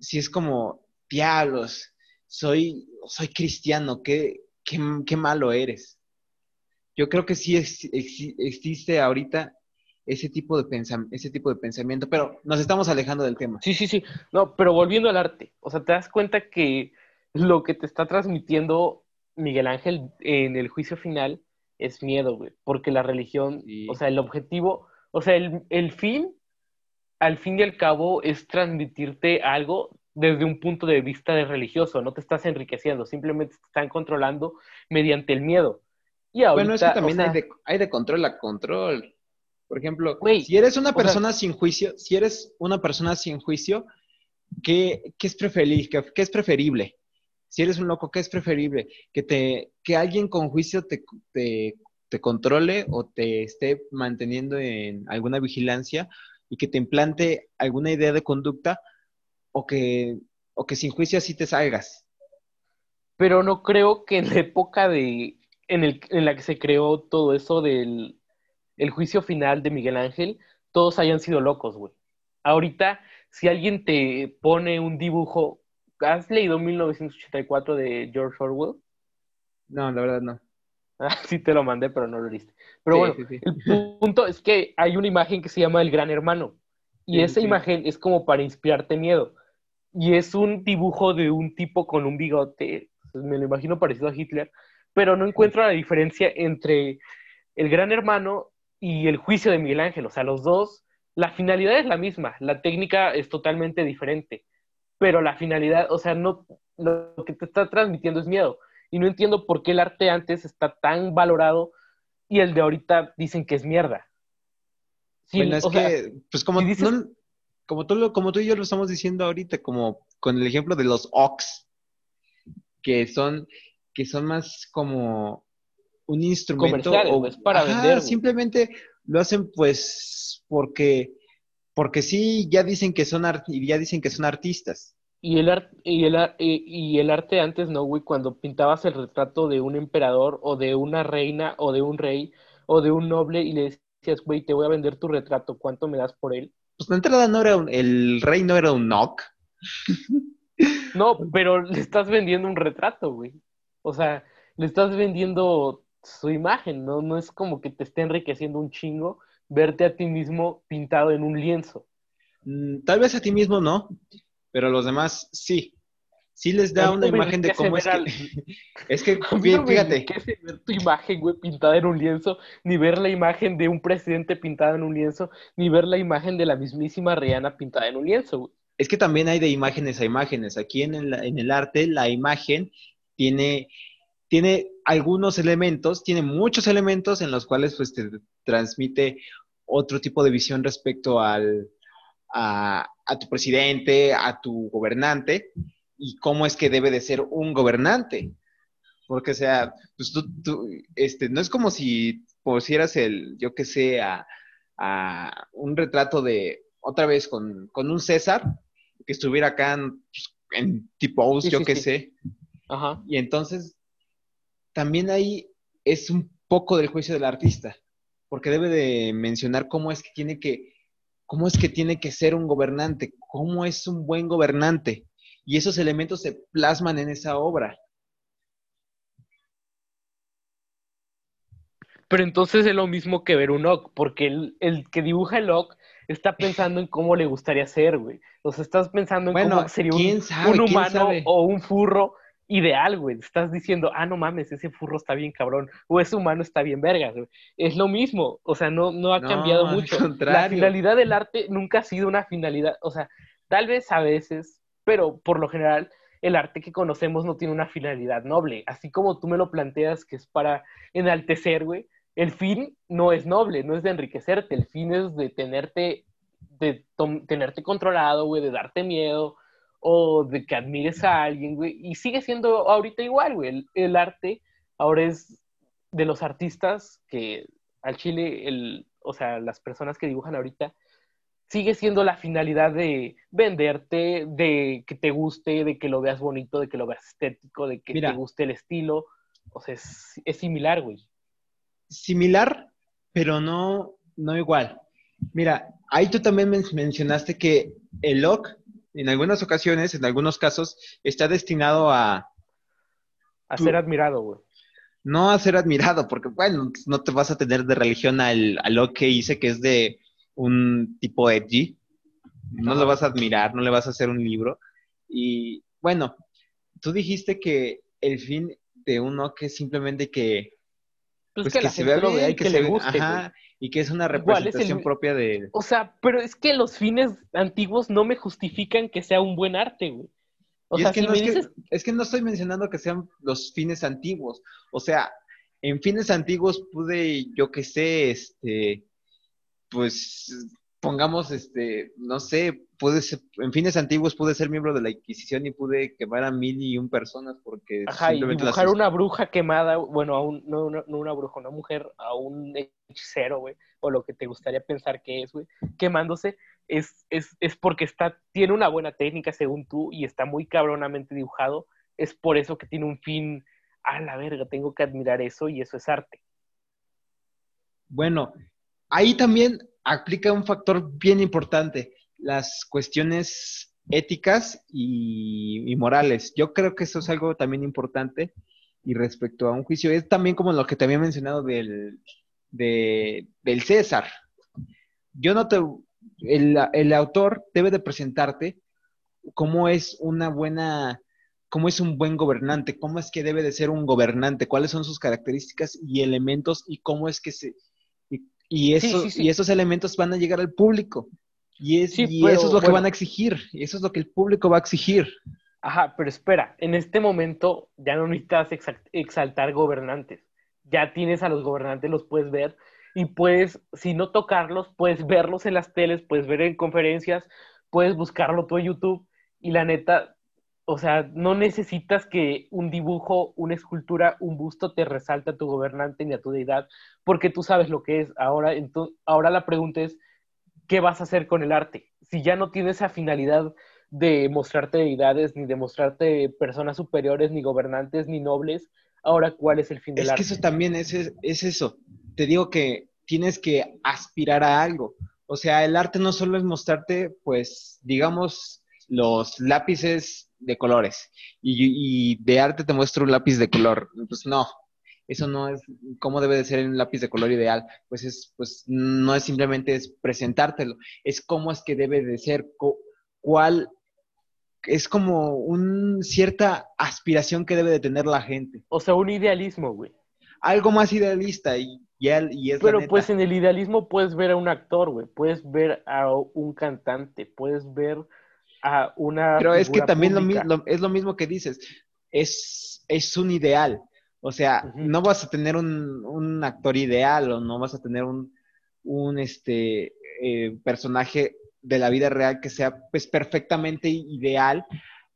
Speaker 1: si es como, diablos, soy, soy cristiano, qué, qué, malo eres. Yo creo que sí existe ahorita ese tipo, de ese tipo de pensamiento, pero nos estamos alejando del tema.
Speaker 2: Sí, sí, sí. No, pero volviendo al arte, o sea, te das cuenta que lo que te está transmitiendo Miguel Ángel en el juicio final es miedo, güey, porque la religión, o sea, el objetivo, o sea, el, el, fin, al fin y al cabo, es transmitirte algo desde un punto de vista de religioso, no te estás enriqueciendo, simplemente te están controlando mediante el miedo.
Speaker 1: Y bueno, es que también hay, de, hay de control a control. Por ejemplo, si eres una persona sin juicio, si eres una persona sin juicio, ¿qué, qué es, preferible, qué es preferible? si eres un loco, ¿qué es preferible? Que, te, que alguien con juicio te, te controle o te esté manteniendo en alguna vigilancia y que te implante alguna idea de conducta o que, o que sin juicio así te salgas.
Speaker 2: Pero no creo que en la época de, en, el, en la que se creó todo eso del el juicio final de Miguel Ángel, todos hayan sido locos, güey. Ahorita, si alguien te pone un dibujo, ¿has leído 1984 de George Orwell?
Speaker 1: No, la verdad no.
Speaker 2: Ah, sí te lo mandé, pero no lo leíste. Pero bueno, el punto es que hay una imagen que se llama El Gran Hermano. Y esa imagen es como para inspirarte miedo. Y es un dibujo de un tipo con un bigote, me lo imagino parecido a Hitler, pero no encuentro la diferencia entre el Gran Hermano y el juicio de Miguel Ángel. O sea, los dos, la finalidad es la misma, la técnica es totalmente diferente, pero la finalidad, o sea, no, lo que te está transmitiendo es miedo y no entiendo por qué el arte antes está tan valorado y el de ahorita dicen que es mierda.
Speaker 1: bueno, es que, pues como, como, tú, como tú y yo lo estamos diciendo ahorita, como con el ejemplo de los Ox, que son, que son más como un instrumento o
Speaker 2: pues, para vender.
Speaker 1: Simplemente lo hacen pues porque porque sí ya dicen que son ya dicen que son artistas.
Speaker 2: Y el, arte, y, el, y el arte antes, ¿no, güey? Cuando pintabas el retrato de un emperador o de una reina o de un rey o de un noble y le decías, güey, te voy a vender tu retrato, ¿cuánto me das por él?
Speaker 1: Pues la entrada no era un, el rey no era un knock.
Speaker 2: No, pero le estás vendiendo un retrato, güey. O sea, le estás vendiendo su imagen, ¿no? No es como que te esté enriqueciendo un chingo verte a ti mismo pintado en un lienzo.
Speaker 1: Mm, tal vez a ti mismo no, pero a los demás sí. Sí les da una imagen de cómo es que... es que, fíjate.
Speaker 2: No ver tu imagen, güey, pintada en un lienzo, ni ver la imagen de un presidente pintada en un lienzo, ni ver la imagen de la mismísima Rihanna pintada en un lienzo, güey.
Speaker 1: Es que también hay de imágenes a imágenes. Aquí en el, en el arte, la imagen tiene, tiene algunos elementos, tiene muchos elementos en los cuales pues, te transmite otro tipo de visión respecto al, a, tu presidente, a tu gobernante, y cómo es que debe de ser un gobernante. Porque, o sea, pues tú, este, no es como si pusieras el, yo que sé, a, un retrato de, otra vez, con, un César, que estuviera acá en, pues, tipo yo que sé. Ajá. Y entonces, también ahí es un poco del juicio del artista, porque debe de mencionar cómo es que tiene que cómo es que tiene que ser un gobernante, cómo es un buen gobernante. Y esos elementos se plasman en esa obra.
Speaker 2: Pero entonces es lo mismo que ver un Ock, porque el, que dibuja el Ock está pensando en cómo le gustaría ser, güey. O sea, estás pensando en cómo sería un humano o un furro ideal, güey. Estás diciendo, ah, no mames, ese furro está bien cabrón, o ese humano está bien verga, güey. Es lo mismo, o sea, no, no ha cambiado mucho. La finalidad del arte nunca ha sido una finalidad, o sea, tal vez a veces, pero por lo general, el arte que conocemos no tiene una finalidad noble. Así como tú me lo planteas que es para enaltecer, güey, el fin no es noble, no es de enriquecerte, el fin es de tenerte, de tenerte controlado, güey, de darte miedo, o de que admires a alguien, güey, y sigue siendo ahorita igual, güey. El, arte ahora es de los artistas que al Chile, el, o sea, las personas que dibujan ahorita, sigue siendo la finalidad de venderte, de que te guste, de que lo veas bonito, de que lo veas estético, de que te guste el estilo. O sea, es, es similar, güey.
Speaker 1: Similar, pero no, no igual. Mira, ahí tú también mencionaste que el look en algunas ocasiones, en algunos casos, está destinado a...
Speaker 2: A ser admirado, güey.
Speaker 1: No a ser admirado, porque, bueno, no te vas a tener de religión al, a lo que hice, que es de un tipo edgy. No lo vas a admirar, no le vas a hacer un libro. Y, bueno, tú dijiste que el fin de uno que es simplemente que...
Speaker 2: Pues, pues que, se vea bien, y que, se le guste.
Speaker 1: Ajá, y que es una representación propia de...
Speaker 2: O sea, pero es que los fines antiguos no me justifican que sea un buen arte, güey.
Speaker 1: O sea, es, que no, es, que, no estoy mencionando que sean los fines antiguos. O sea, en fines antiguos pude, yo que sé, este, pues pongamos, este, no sé, puede ser, en fines antiguos pude ser miembro de la Inquisición y pude quemar a mil y un personas porque...
Speaker 2: Ajá, y dibujar una bruja quemada, bueno, a un, no, no, una bruja, una mujer, a un hechicero, güey, o lo que te gustaría pensar que es, güey, quemándose, es, es, es porque está, tiene una buena técnica según tú y está muy cabronamente dibujado, es por eso que tiene un fin, a la verga, tengo que admirar eso y eso es arte.
Speaker 1: Bueno, ahí también aplica un factor bien importante, las cuestiones éticas y, morales. Yo creo que eso es algo también importante y respecto a un juicio, es también como lo que te había mencionado del, del César. Yo no te, el, el, autor debe de presentarte cómo es una buena, cómo es un buen gobernante, cómo es que debe de ser un gobernante, cuáles son sus características y elementos y cómo es que se, y, eso, y esos elementos van a llegar al público. Y, es, y eso es lo que van a exigir. Y eso es lo que el público va a exigir.
Speaker 2: Ajá, pero espera, en este momento ya no necesitas exaltar gobernantes. Ya tienes a los gobernantes, los puedes ver y puedes, si no tocarlos, puedes verlos en las teles, puedes ver en conferencias, puedes buscarlo todo en YouTube y la neta, o sea, no necesitas que un dibujo, una escultura, un busto te resalte a tu gobernante ni a tu deidad, porque tú sabes lo que es. Ahora, entonces, ahora la pregunta es, ¿qué vas a hacer con el arte? Si ya no tienes esa finalidad de mostrarte deidades, ni de mostrarte personas superiores, ni gobernantes, ni nobles, ahora, ¿cuál es el fin del arte?
Speaker 1: Es que eso también es, es eso. Te digo que tienes que aspirar a algo. O sea, el arte no solo es mostrarte, pues, digamos, los lápices de colores y, de arte te muestro un lápiz de color. Pues no, eso no es cómo debe de ser un lápiz de color ideal. Pues es, pues no es simplemente es presentártelo, es cómo es que debe de ser, cuál es como una cierta aspiración que debe de tener la gente.
Speaker 2: O sea, un idealismo, güey.
Speaker 1: Algo más idealista y, y, es
Speaker 2: Pero pues en el idealismo puedes ver a un actor, güey, puedes ver a un cantante, puedes ver una...
Speaker 1: Pero es que también lo, es lo mismo que dices, es, es un ideal. O sea, no vas a tener un, actor ideal o no vas a tener un, un este, eh, personaje de la vida real que sea pues perfectamente ideal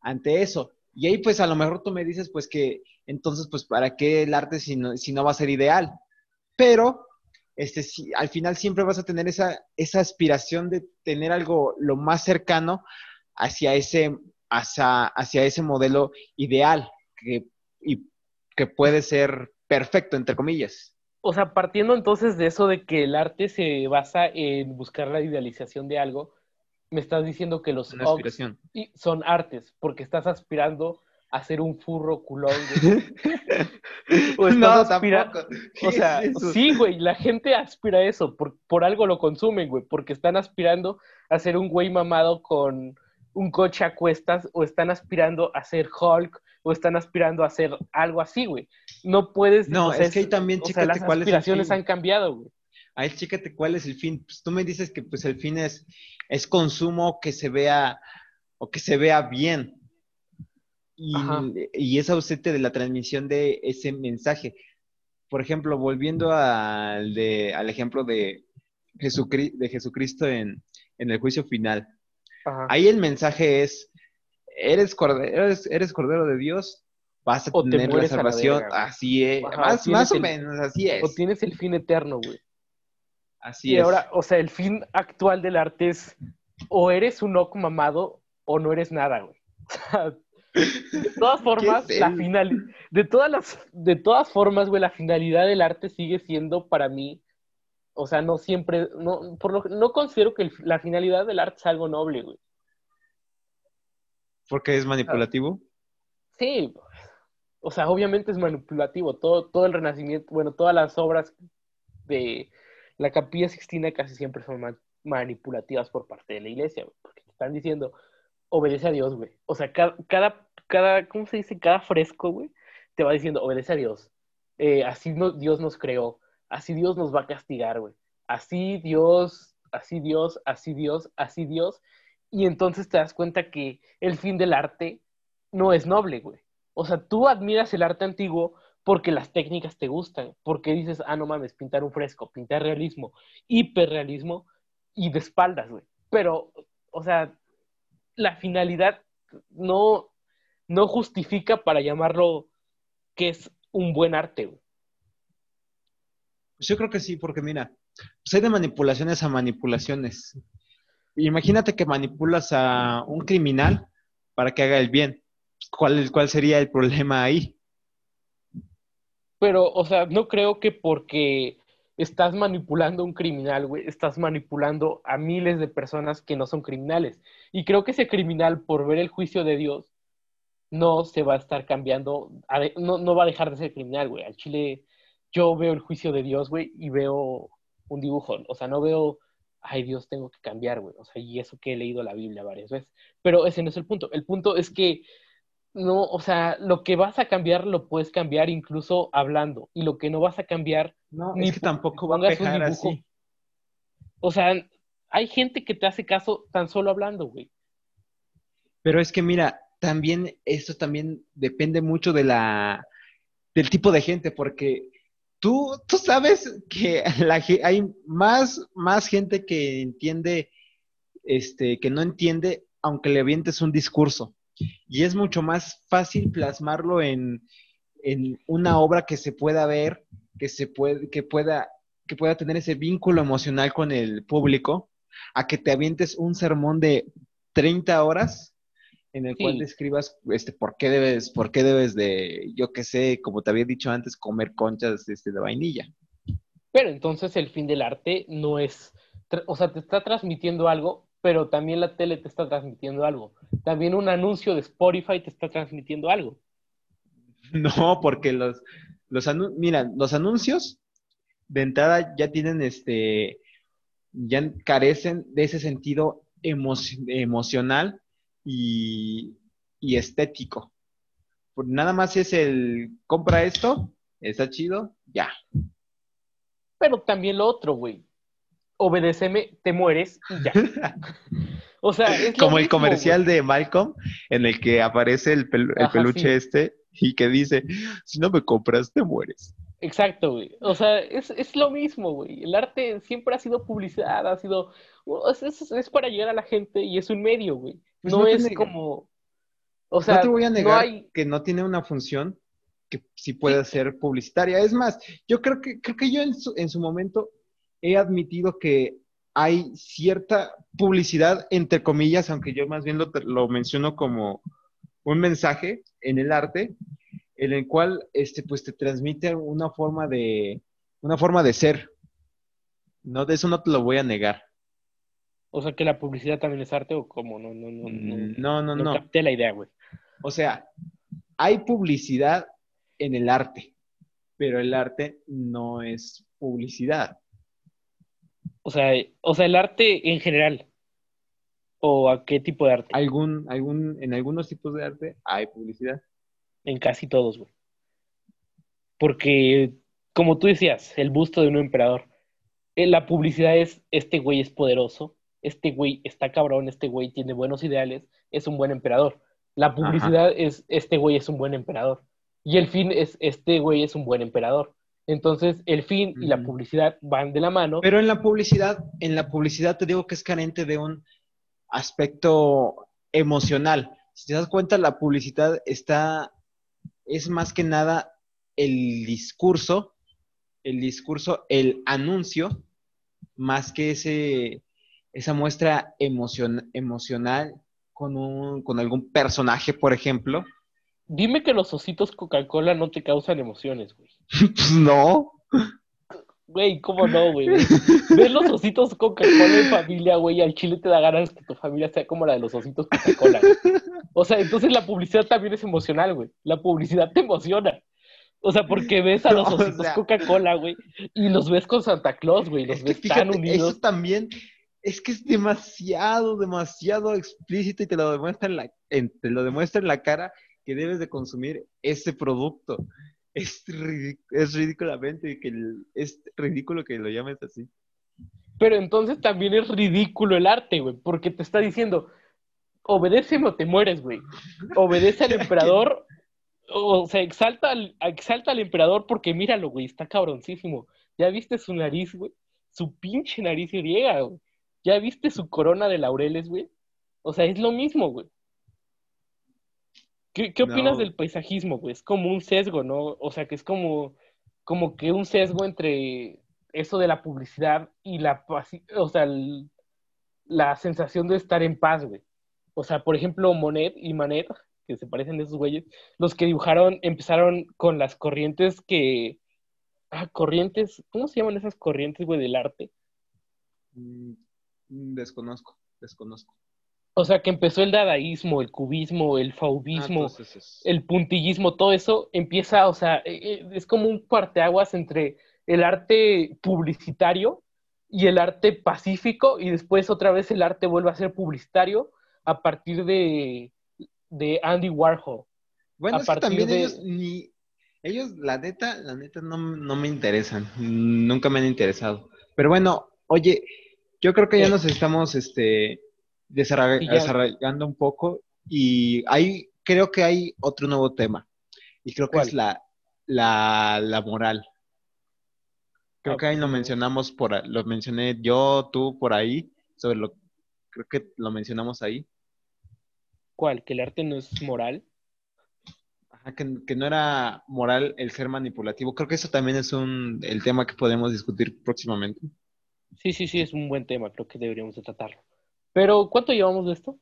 Speaker 1: ante eso. Y ahí pues a lo mejor tú me dices pues que entonces pues para qué el arte si no, si no va a ser ideal. Pero este, si, al final siempre vas a tener esa, esa aspiración de tener algo lo más cercano hacia ese, hacia, hacia ese modelo ideal que, y, que puede ser perfecto, entre comillas.
Speaker 2: O sea, partiendo entonces de eso de que el arte se basa en buscar la idealización de algo, me estás diciendo que los son artes, porque estás aspirando a ser un furro culón. no, tampoco. O sea, sí, güey, la gente aspira a eso, por, por algo lo consumen, güey, porque están aspirando a ser un güey mamado con un coche a cuestas o están aspirando a ser Hulk o están aspirando a ser algo así, güey. No puedes...
Speaker 1: No, es que ahí también, chécate
Speaker 2: las aspiraciones han cambiado, güey.
Speaker 1: Ahí chécate cuál es el fin. Pues tú me dices que pues el fin es, es consumo que se vea o que se vea bien. Y, y es ausente de la transmisión de ese mensaje. Por ejemplo, volviendo al, de, al ejemplo de, de Jesucristo en, en el juicio final Ahí el mensaje es, eres cordero, eres, cordero de Dios, vas a tener la salvación. así es, más, o menos, así es.
Speaker 2: O tienes el fin eterno, güey.
Speaker 1: Así
Speaker 2: es. Y ahora, o sea, el fin actual del arte es o eres un oco mamado o no eres nada, güey. de todas formas, la final, de todas las, de todas formas, güey, la finalidad del arte sigue siendo para mí o sea, no siempre, no, por lo, no considero que la finalidad del arte sea algo noble, güey.
Speaker 1: ¿Porque es manipulativo?
Speaker 2: Sí, o sea, obviamente es manipulativo. Todo, todo el renacimiento, bueno, todas las obras de la capilla sixtina casi siempre son manipulativas por parte de la iglesia, güey, porque te están diciendo, obedece a Dios, güey. O sea, cada, cada, ¿cómo se dice? Cada fresco, güey, te va diciendo, obedece a Dios. Eh, así no, Dios nos creó así Dios nos va a castigar, güey. Así Dios, así Dios, así Dios, así Dios. Y entonces te das cuenta que el fin del arte no es noble, güey. O sea, tú admiras el arte antiguo porque las técnicas te gustan, porque dices, ah, no mames, pintar un fresco, pintar realismo, hiperrealismo, y de espaldas, güey. Pero, o sea, la finalidad no, no justifica para llamarlo que es un buen arte, güey.
Speaker 1: Yo creo que sí, porque mira, pues hay de manipulaciones a manipulaciones. Imagínate que manipulas a un criminal para que haga el bien. ¿Cuál, cuál sería el problema ahí?
Speaker 2: Pero, o sea, no creo que porque estás manipulando a un criminal, güey, estás manipulando a miles de personas que no son criminales. Y creo que ese criminal, por ver el juicio de Dios, no se va a estar cambiando, no, no va a dejar de ser criminal, güey. Al Chile, yo veo el juicio de Dios, güey, y veo un dibujo. O sea, no veo, ay Dios, tengo que cambiar, güey. O sea, y eso que he leído la Biblia varias veces. Pero ese no es el punto. El punto es que no, o sea, lo que vas a cambiar lo puedes cambiar incluso hablando. Y lo que no vas a cambiar.
Speaker 1: No, ni es que tampoco va a dejar así.
Speaker 2: O sea, hay gente que te hace caso tan solo hablando, güey.
Speaker 1: Pero es que mira, también esto también depende mucho de la del tipo de gente, porque tú, tú sabes que hay más, más gente que entiende, este, que no entiende, aunque le avientes un discurso. Y es mucho más fácil plasmarlo en, una obra que se pueda ver, que se puede, que pueda, que pueda tener ese vínculo emocional con el público, a que te avientes un sermón de 30 horas en el cual describas este por qué debes, por qué debes de, yo qué sé, como te había dicho antes, comer conchas este, de vainilla.
Speaker 2: Pero entonces el fin del arte no es, o sea, te está transmitiendo algo, pero también la tele te está transmitiendo algo. También un anuncio de Spotify te está transmitiendo algo.
Speaker 1: No, porque los, los mira, los anuncios de entrada ya tienen este, ya carecen de ese sentido emocional y, y estético. Nada más es el compra esto, está chido, ya.
Speaker 2: Pero también lo otro, güey. Obedéceme, te mueres y ya.
Speaker 1: o sea, es como el comercial de Malcolm en el que aparece el, peluche este y que dice, si no me compras, te mueres.
Speaker 2: Exacto, güey. O sea, es, es lo mismo, güey. El arte siempre ha sido publicidad, ha sido... Es, es, para llegar a la gente y es un medio, güey. Pues no, es como...
Speaker 1: O sea, no te voy a negar que no tiene una función que sí pueda ser publicitaria. Es más, yo creo que, creo que yo en su, en su momento he admitido que hay cierta publicidad, entre comillas, aunque yo más bien lo, lo menciono como un mensaje en el arte, en el cual este, pues, te transmite una forma de, una forma de ser. No, de eso no te lo voy a negar.
Speaker 2: O sea, que la publicidad también es arte o cómo, no, no, no, no.
Speaker 1: Mm, no, no, no.
Speaker 2: capté la idea, güey.
Speaker 1: O sea, hay publicidad en el arte, pero el arte no es publicidad.
Speaker 2: O sea, o sea, el arte en general. ¿O a qué tipo de arte?
Speaker 1: Algún, algún, en algunos tipos de arte hay publicidad.
Speaker 2: En casi todos, güey. Porque, como tú decías, el busto de un emperador. Eh, la publicidad es, este güey es poderoso, este güey está cabrón, este güey tiene buenos ideales, es un buen emperador. La publicidad es, este güey es un buen emperador. Y el fin es, este güey es un buen emperador. Entonces, el fin y la publicidad van de la mano.
Speaker 1: Pero en la publicidad, en la publicidad te digo que es carente de un aspecto emocional. Si te das cuenta, la publicidad está, es más que nada el discurso, el discurso, el anuncio, más que ese, esa muestra emocional con, un, con algún personaje, por ejemplo.
Speaker 2: Dime que los ositos Coca-Cola no te causan emociones, güey.
Speaker 1: Pues no.
Speaker 2: Güey, ¿cómo no, güey? Ver los ositos Coca-Cola en familia, güey, al chile te da ganas que tu familia sea como la de los ositos Coca-Cola. O sea, entonces la publicidad también es emocional, güey. La publicidad te emociona. O sea, porque ves a los ositos Coca-Cola, güey, y los ves con Santa Claus, güey, los ves tan unidos.
Speaker 1: Eso también es que es demasiado, demasiado explícito y te lo demuestra en la, te lo demuestra en la cara que debes de consumir ese producto. Es, es ridículamente que es ridículo que lo llames así.
Speaker 2: Pero entonces también es ridículo el arte, güey, porque te está diciendo, obedéceme o te mueres, güey. Obedece al emperador, o sea, exalta al, exalta al emperador porque míralo, güey, está cabroncísimo. ¿Ya viste su nariz, güey? Su pinche nariz griega, güey ¿Ya viste su corona de laureles, güey? O sea, es lo mismo, güey. ¿Qué, opinas del paisajismo, güey? Es como un sesgo, ¿no? O sea, que es como, como que un sesgo entre eso de la publicidad y la, o sea, la sensación de estar en paz, güey. O sea, por ejemplo, Monet y Manet, que se parecen a esos güeyes, los que dibujaron, empezaron con las corrientes que... Ah, corrientes, ¿cómo se llaman esas corrientes, güey, del arte?
Speaker 1: Mm, desconozco, desconozco.
Speaker 2: O sea, que empezó el dadaísmo, el cubismo, el faubismo, ah, el puntillismo, todo eso empieza, o sea, e, e, es como un parteaguas entre el arte publicitario y el arte pacífico, y después otra vez el arte vuelve a ser publicitario a partir de, Andy Warhol.
Speaker 1: Bueno, es que también ellos ni ellos, la neta, la neta no, no, me interesan, nunca me han interesado. Pero bueno, oye, yo creo que ya nos estamos, este, desarrollando un poco y hay, creo que hay otro nuevo tema y creo que es la, la, moral. Creo que ahí lo mencionamos por, lo mencioné yo, tú por ahí, sobre lo, creo que lo mencionamos ahí.
Speaker 2: ¿Cuál? ¿Que el arte no es moral?
Speaker 1: Ajá, que, que, no era moral el ser manipulativo. Creo que eso también es un, el tema que podemos discutir próximamente.
Speaker 2: Sí, sí, sí, es un buen tema, creo que deberíamos de tratarlo. Pero, ¿cuánto llevamos de esto?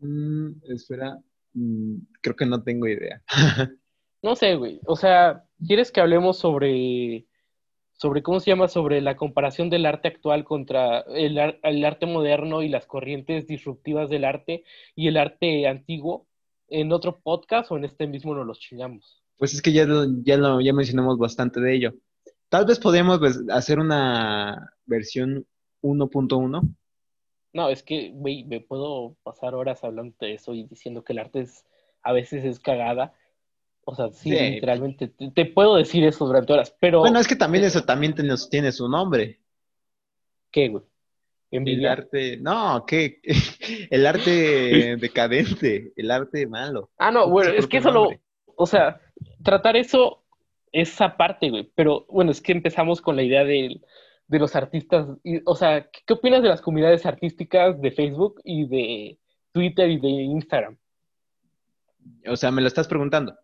Speaker 1: Mm, espera, mm, creo que no tengo idea.
Speaker 2: no sé, güey. O sea, ¿quieres que hablemos sobre, sobre, ¿cómo se llama? Sobre la comparación del arte actual contra el, el arte moderno y las corrientes disruptivas del arte y el arte antiguo en otro podcast o en este mismo nos los chingamos?
Speaker 1: Pues es que ya, ya, lo, ya mencionamos bastante de ello. Tal vez podríamos hacer una versión 1.1
Speaker 2: no, es que, güey, me puedo pasar horas hablando de eso y diciendo que el arte es, a veces es cagada. O sea, sí, literalmente, te, puedo decir eso durante horas, pero...
Speaker 1: Bueno, es que también eso también tiene, su nombre.
Speaker 2: ¿Qué, güey?
Speaker 1: El arte, no, ¿qué? El arte decadente, el arte malo.
Speaker 2: Ah, no, bueno, es que eso lo, o sea, tratar eso es aparte, güey, pero bueno, es que empezamos con la idea de los artistas, o sea, ¿qué opinas de las comunidades artísticas de Facebook y de Twitter y de Instagram?
Speaker 1: O sea, me lo estás preguntando.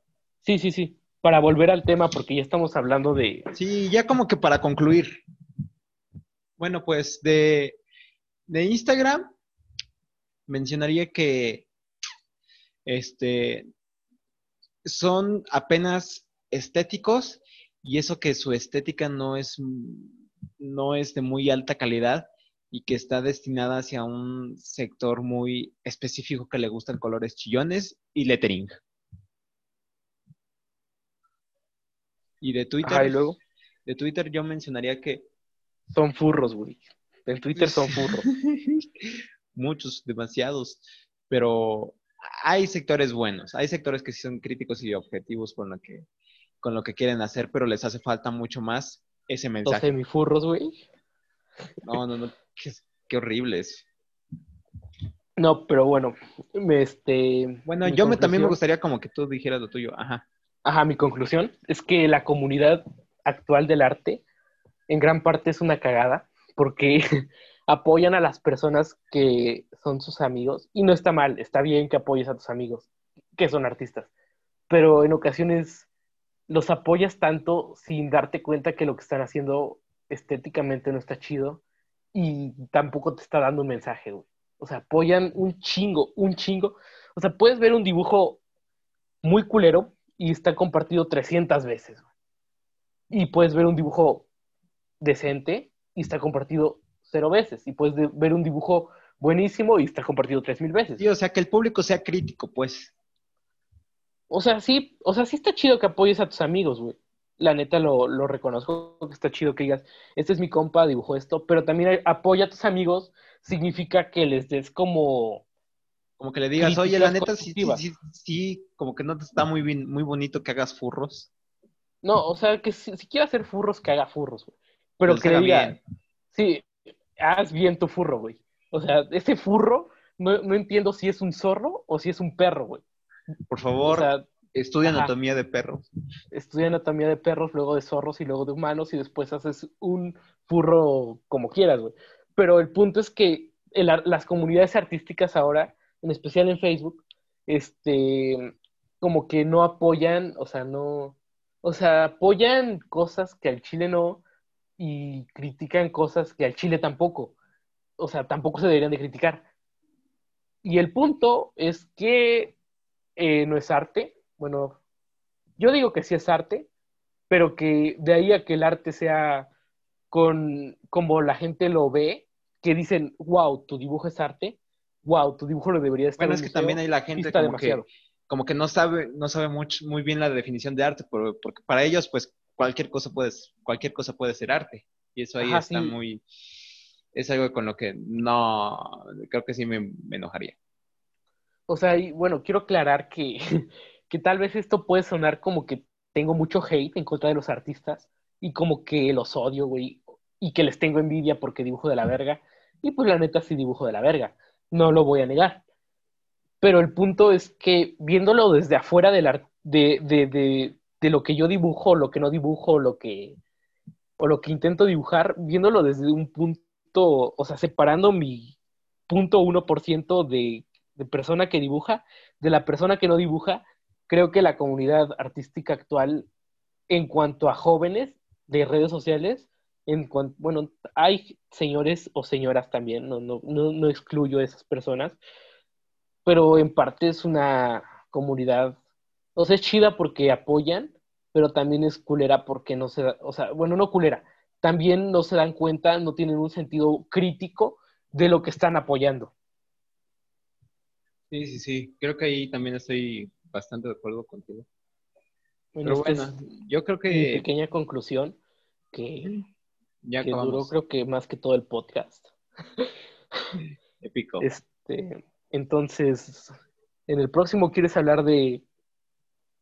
Speaker 2: Sí, sí, sí, para volver al tema, porque ya estamos hablando de...
Speaker 1: Sí, ya como que para concluir. Bueno, pues de, de Instagram mencionaría que este, son apenas estéticos y eso que su estética no es no es de muy alta calidad y que está destinada hacia un sector muy específico que le gustan colores chillones y lettering. Y de Twitter,
Speaker 2: luego?
Speaker 1: de Twitter yo mencionaría que
Speaker 2: son furros, güey. En Twitter son furros.
Speaker 1: Muchos, demasiados, pero hay sectores buenos, hay sectores que sí son críticos y objetivos con lo que con lo que quieren hacer, pero les hace falta mucho más ese mensaje. Los
Speaker 2: semifurros, güey.
Speaker 1: No, no, no. Qué, horrible es.
Speaker 2: No, pero bueno, este...
Speaker 1: Bueno, yo me, también me gustaría como que tú dijeras lo tuyo, ajá.
Speaker 2: Ajá, mi conclusión es que la comunidad actual del arte en gran parte es una cagada porque apoyan a las personas que son sus amigos y no está mal, está bien que apoyes a tus amigos que son artistas, pero en ocasiones los apoyas tanto sin darte cuenta que lo que están haciendo estéticamente no está chido y tampoco te está dando un mensaje, güey. O sea, apoyan un chingo, un chingo. O sea, puedes ver un dibujo muy culero y está compartido 300 veces. Y puedes ver un dibujo decente y está compartido cero veces. Y puedes ver un dibujo buenísimo y está compartido tres mil veces.
Speaker 1: Sí, o sea, que el público sea crítico, pues.
Speaker 2: O sea, sí, o sea, sí está chido que apoyes a tus amigos, güey. La neta lo, lo reconozco, que está chido que digas, este es mi compa, dibujó esto, pero también apoya a tus amigos significa que les des como...
Speaker 1: Como que le digas, oye, la neta sí, sí, sí, como que no te está muy bien, muy bonito que hagas furros.
Speaker 2: No, o sea, que si, quiere hacer furros, que haga furros, güey. Pero que le diga, sí, haz bien tu furro, güey. O sea, ese furro, no, no entiendo si es un zorro o si es un perro, güey.
Speaker 1: Por favor, estudia anatomía de perros.
Speaker 2: Estudia anatomía de perros, luego de zorros y luego de humanos y después haces un furro como quieras, güey. pero el punto es que las comunidades artísticas ahora, en especial en Facebook, este, como que no apoyan, o sea, no, o sea, apoyan cosas que al Chile no y critican cosas que al Chile tampoco. O sea, tampoco se deberían de criticar. Y el punto es que eh, no es arte. Bueno, yo digo que sí es arte, pero que de ahí a que el arte sea con como la gente lo ve, que dicen, wow, tu dibujo es arte, wow, tu dibujo lo debería estar.
Speaker 1: Bueno, es que también hay la gente como que, como que no sabe, no sabe mucho, muy bien la definición de arte, porque para ellos, pues, cualquier cosa puede, cualquier cosa puede ser arte. Y eso ahí está muy, es algo con lo que no, creo que sí me, enojaría.
Speaker 2: O sea, bueno, quiero aclarar que, que tal vez esto puede sonar como que tengo mucho hate en contra de los artistas y como que los odio, güey, y que les tengo envidia porque dibujo de la verga. Y pues la neta sí dibujo de la verga, no lo voy a negar. Pero el punto es que viéndolo desde afuera del de, de, de, lo que yo dibujo, lo que no dibujo, lo que, o lo que intento dibujar, viéndolo desde un punto, o sea, separando mi punto 1% de, de persona que dibuja de la persona que no dibuja, creo que la comunidad artística actual, en cuanto a jóvenes de redes sociales, en cuanto, bueno, hay señores o señoras también, no, no, no, no excluyo a esas personas, pero en parte es una comunidad, o sea, es chida porque apoyan, pero también es culera porque no se da, o sea, bueno, no culera, también no se dan cuenta, no tienen un sentido crítico de lo que están apoyando.
Speaker 1: Sí, sí, sí, creo que ahí también estoy bastante de acuerdo contigo. pero bueno, yo creo que...
Speaker 2: Mi pequeña conclusión, que, ya que duró creo que más que todo el podcast.
Speaker 1: Épico.
Speaker 2: Este, entonces, en el próximo quieres hablar de,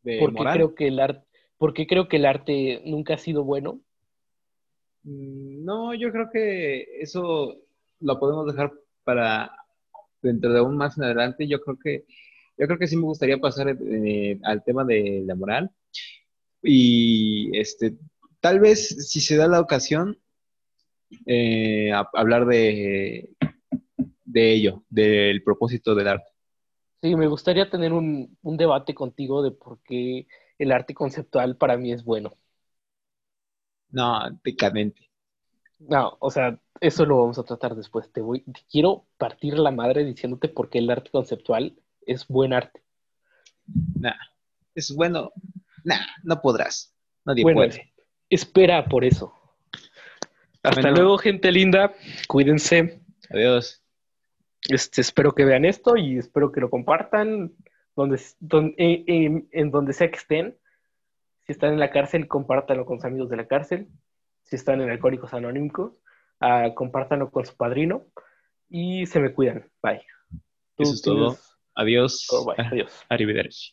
Speaker 2: ¿De por qué creo que el arte, por creo que el arte nunca ha sido bueno.
Speaker 1: Mm, no, yo creo que eso lo podemos dejar para dentro de aún más en adelante. Yo creo que yo creo que sí me gustaría pasar eh, al tema de la moral y este tal vez si se da la ocasión eh, hablar de de ello, del propósito del arte.
Speaker 2: Sí, me gustaría tener un, debate contigo de por qué el arte conceptual para mí es bueno.
Speaker 1: No, decadente.
Speaker 2: No, o sea, eso lo vamos a tratar después. Te voy, quiero partir la madre diciéndote por qué el arte conceptual es buen arte.
Speaker 1: Nah, es bueno. Nah, no podrás. Nadie puede.
Speaker 2: Espera por eso. Hasta luego, gente linda. Cuídense.
Speaker 1: Adiós.
Speaker 2: Este, espero que vean esto y espero que lo compartan donde, en, donde sea que estén. Si están en la cárcel, compártanlo con sus amigos de la cárcel. Si están en Alcohólicos Anónimos, uh, compártanlo con su padrino. Y se me cuidan. Bye.
Speaker 1: Eso es todo. Adiós.
Speaker 2: Oh, bye. Adiós.
Speaker 1: Arrivederci.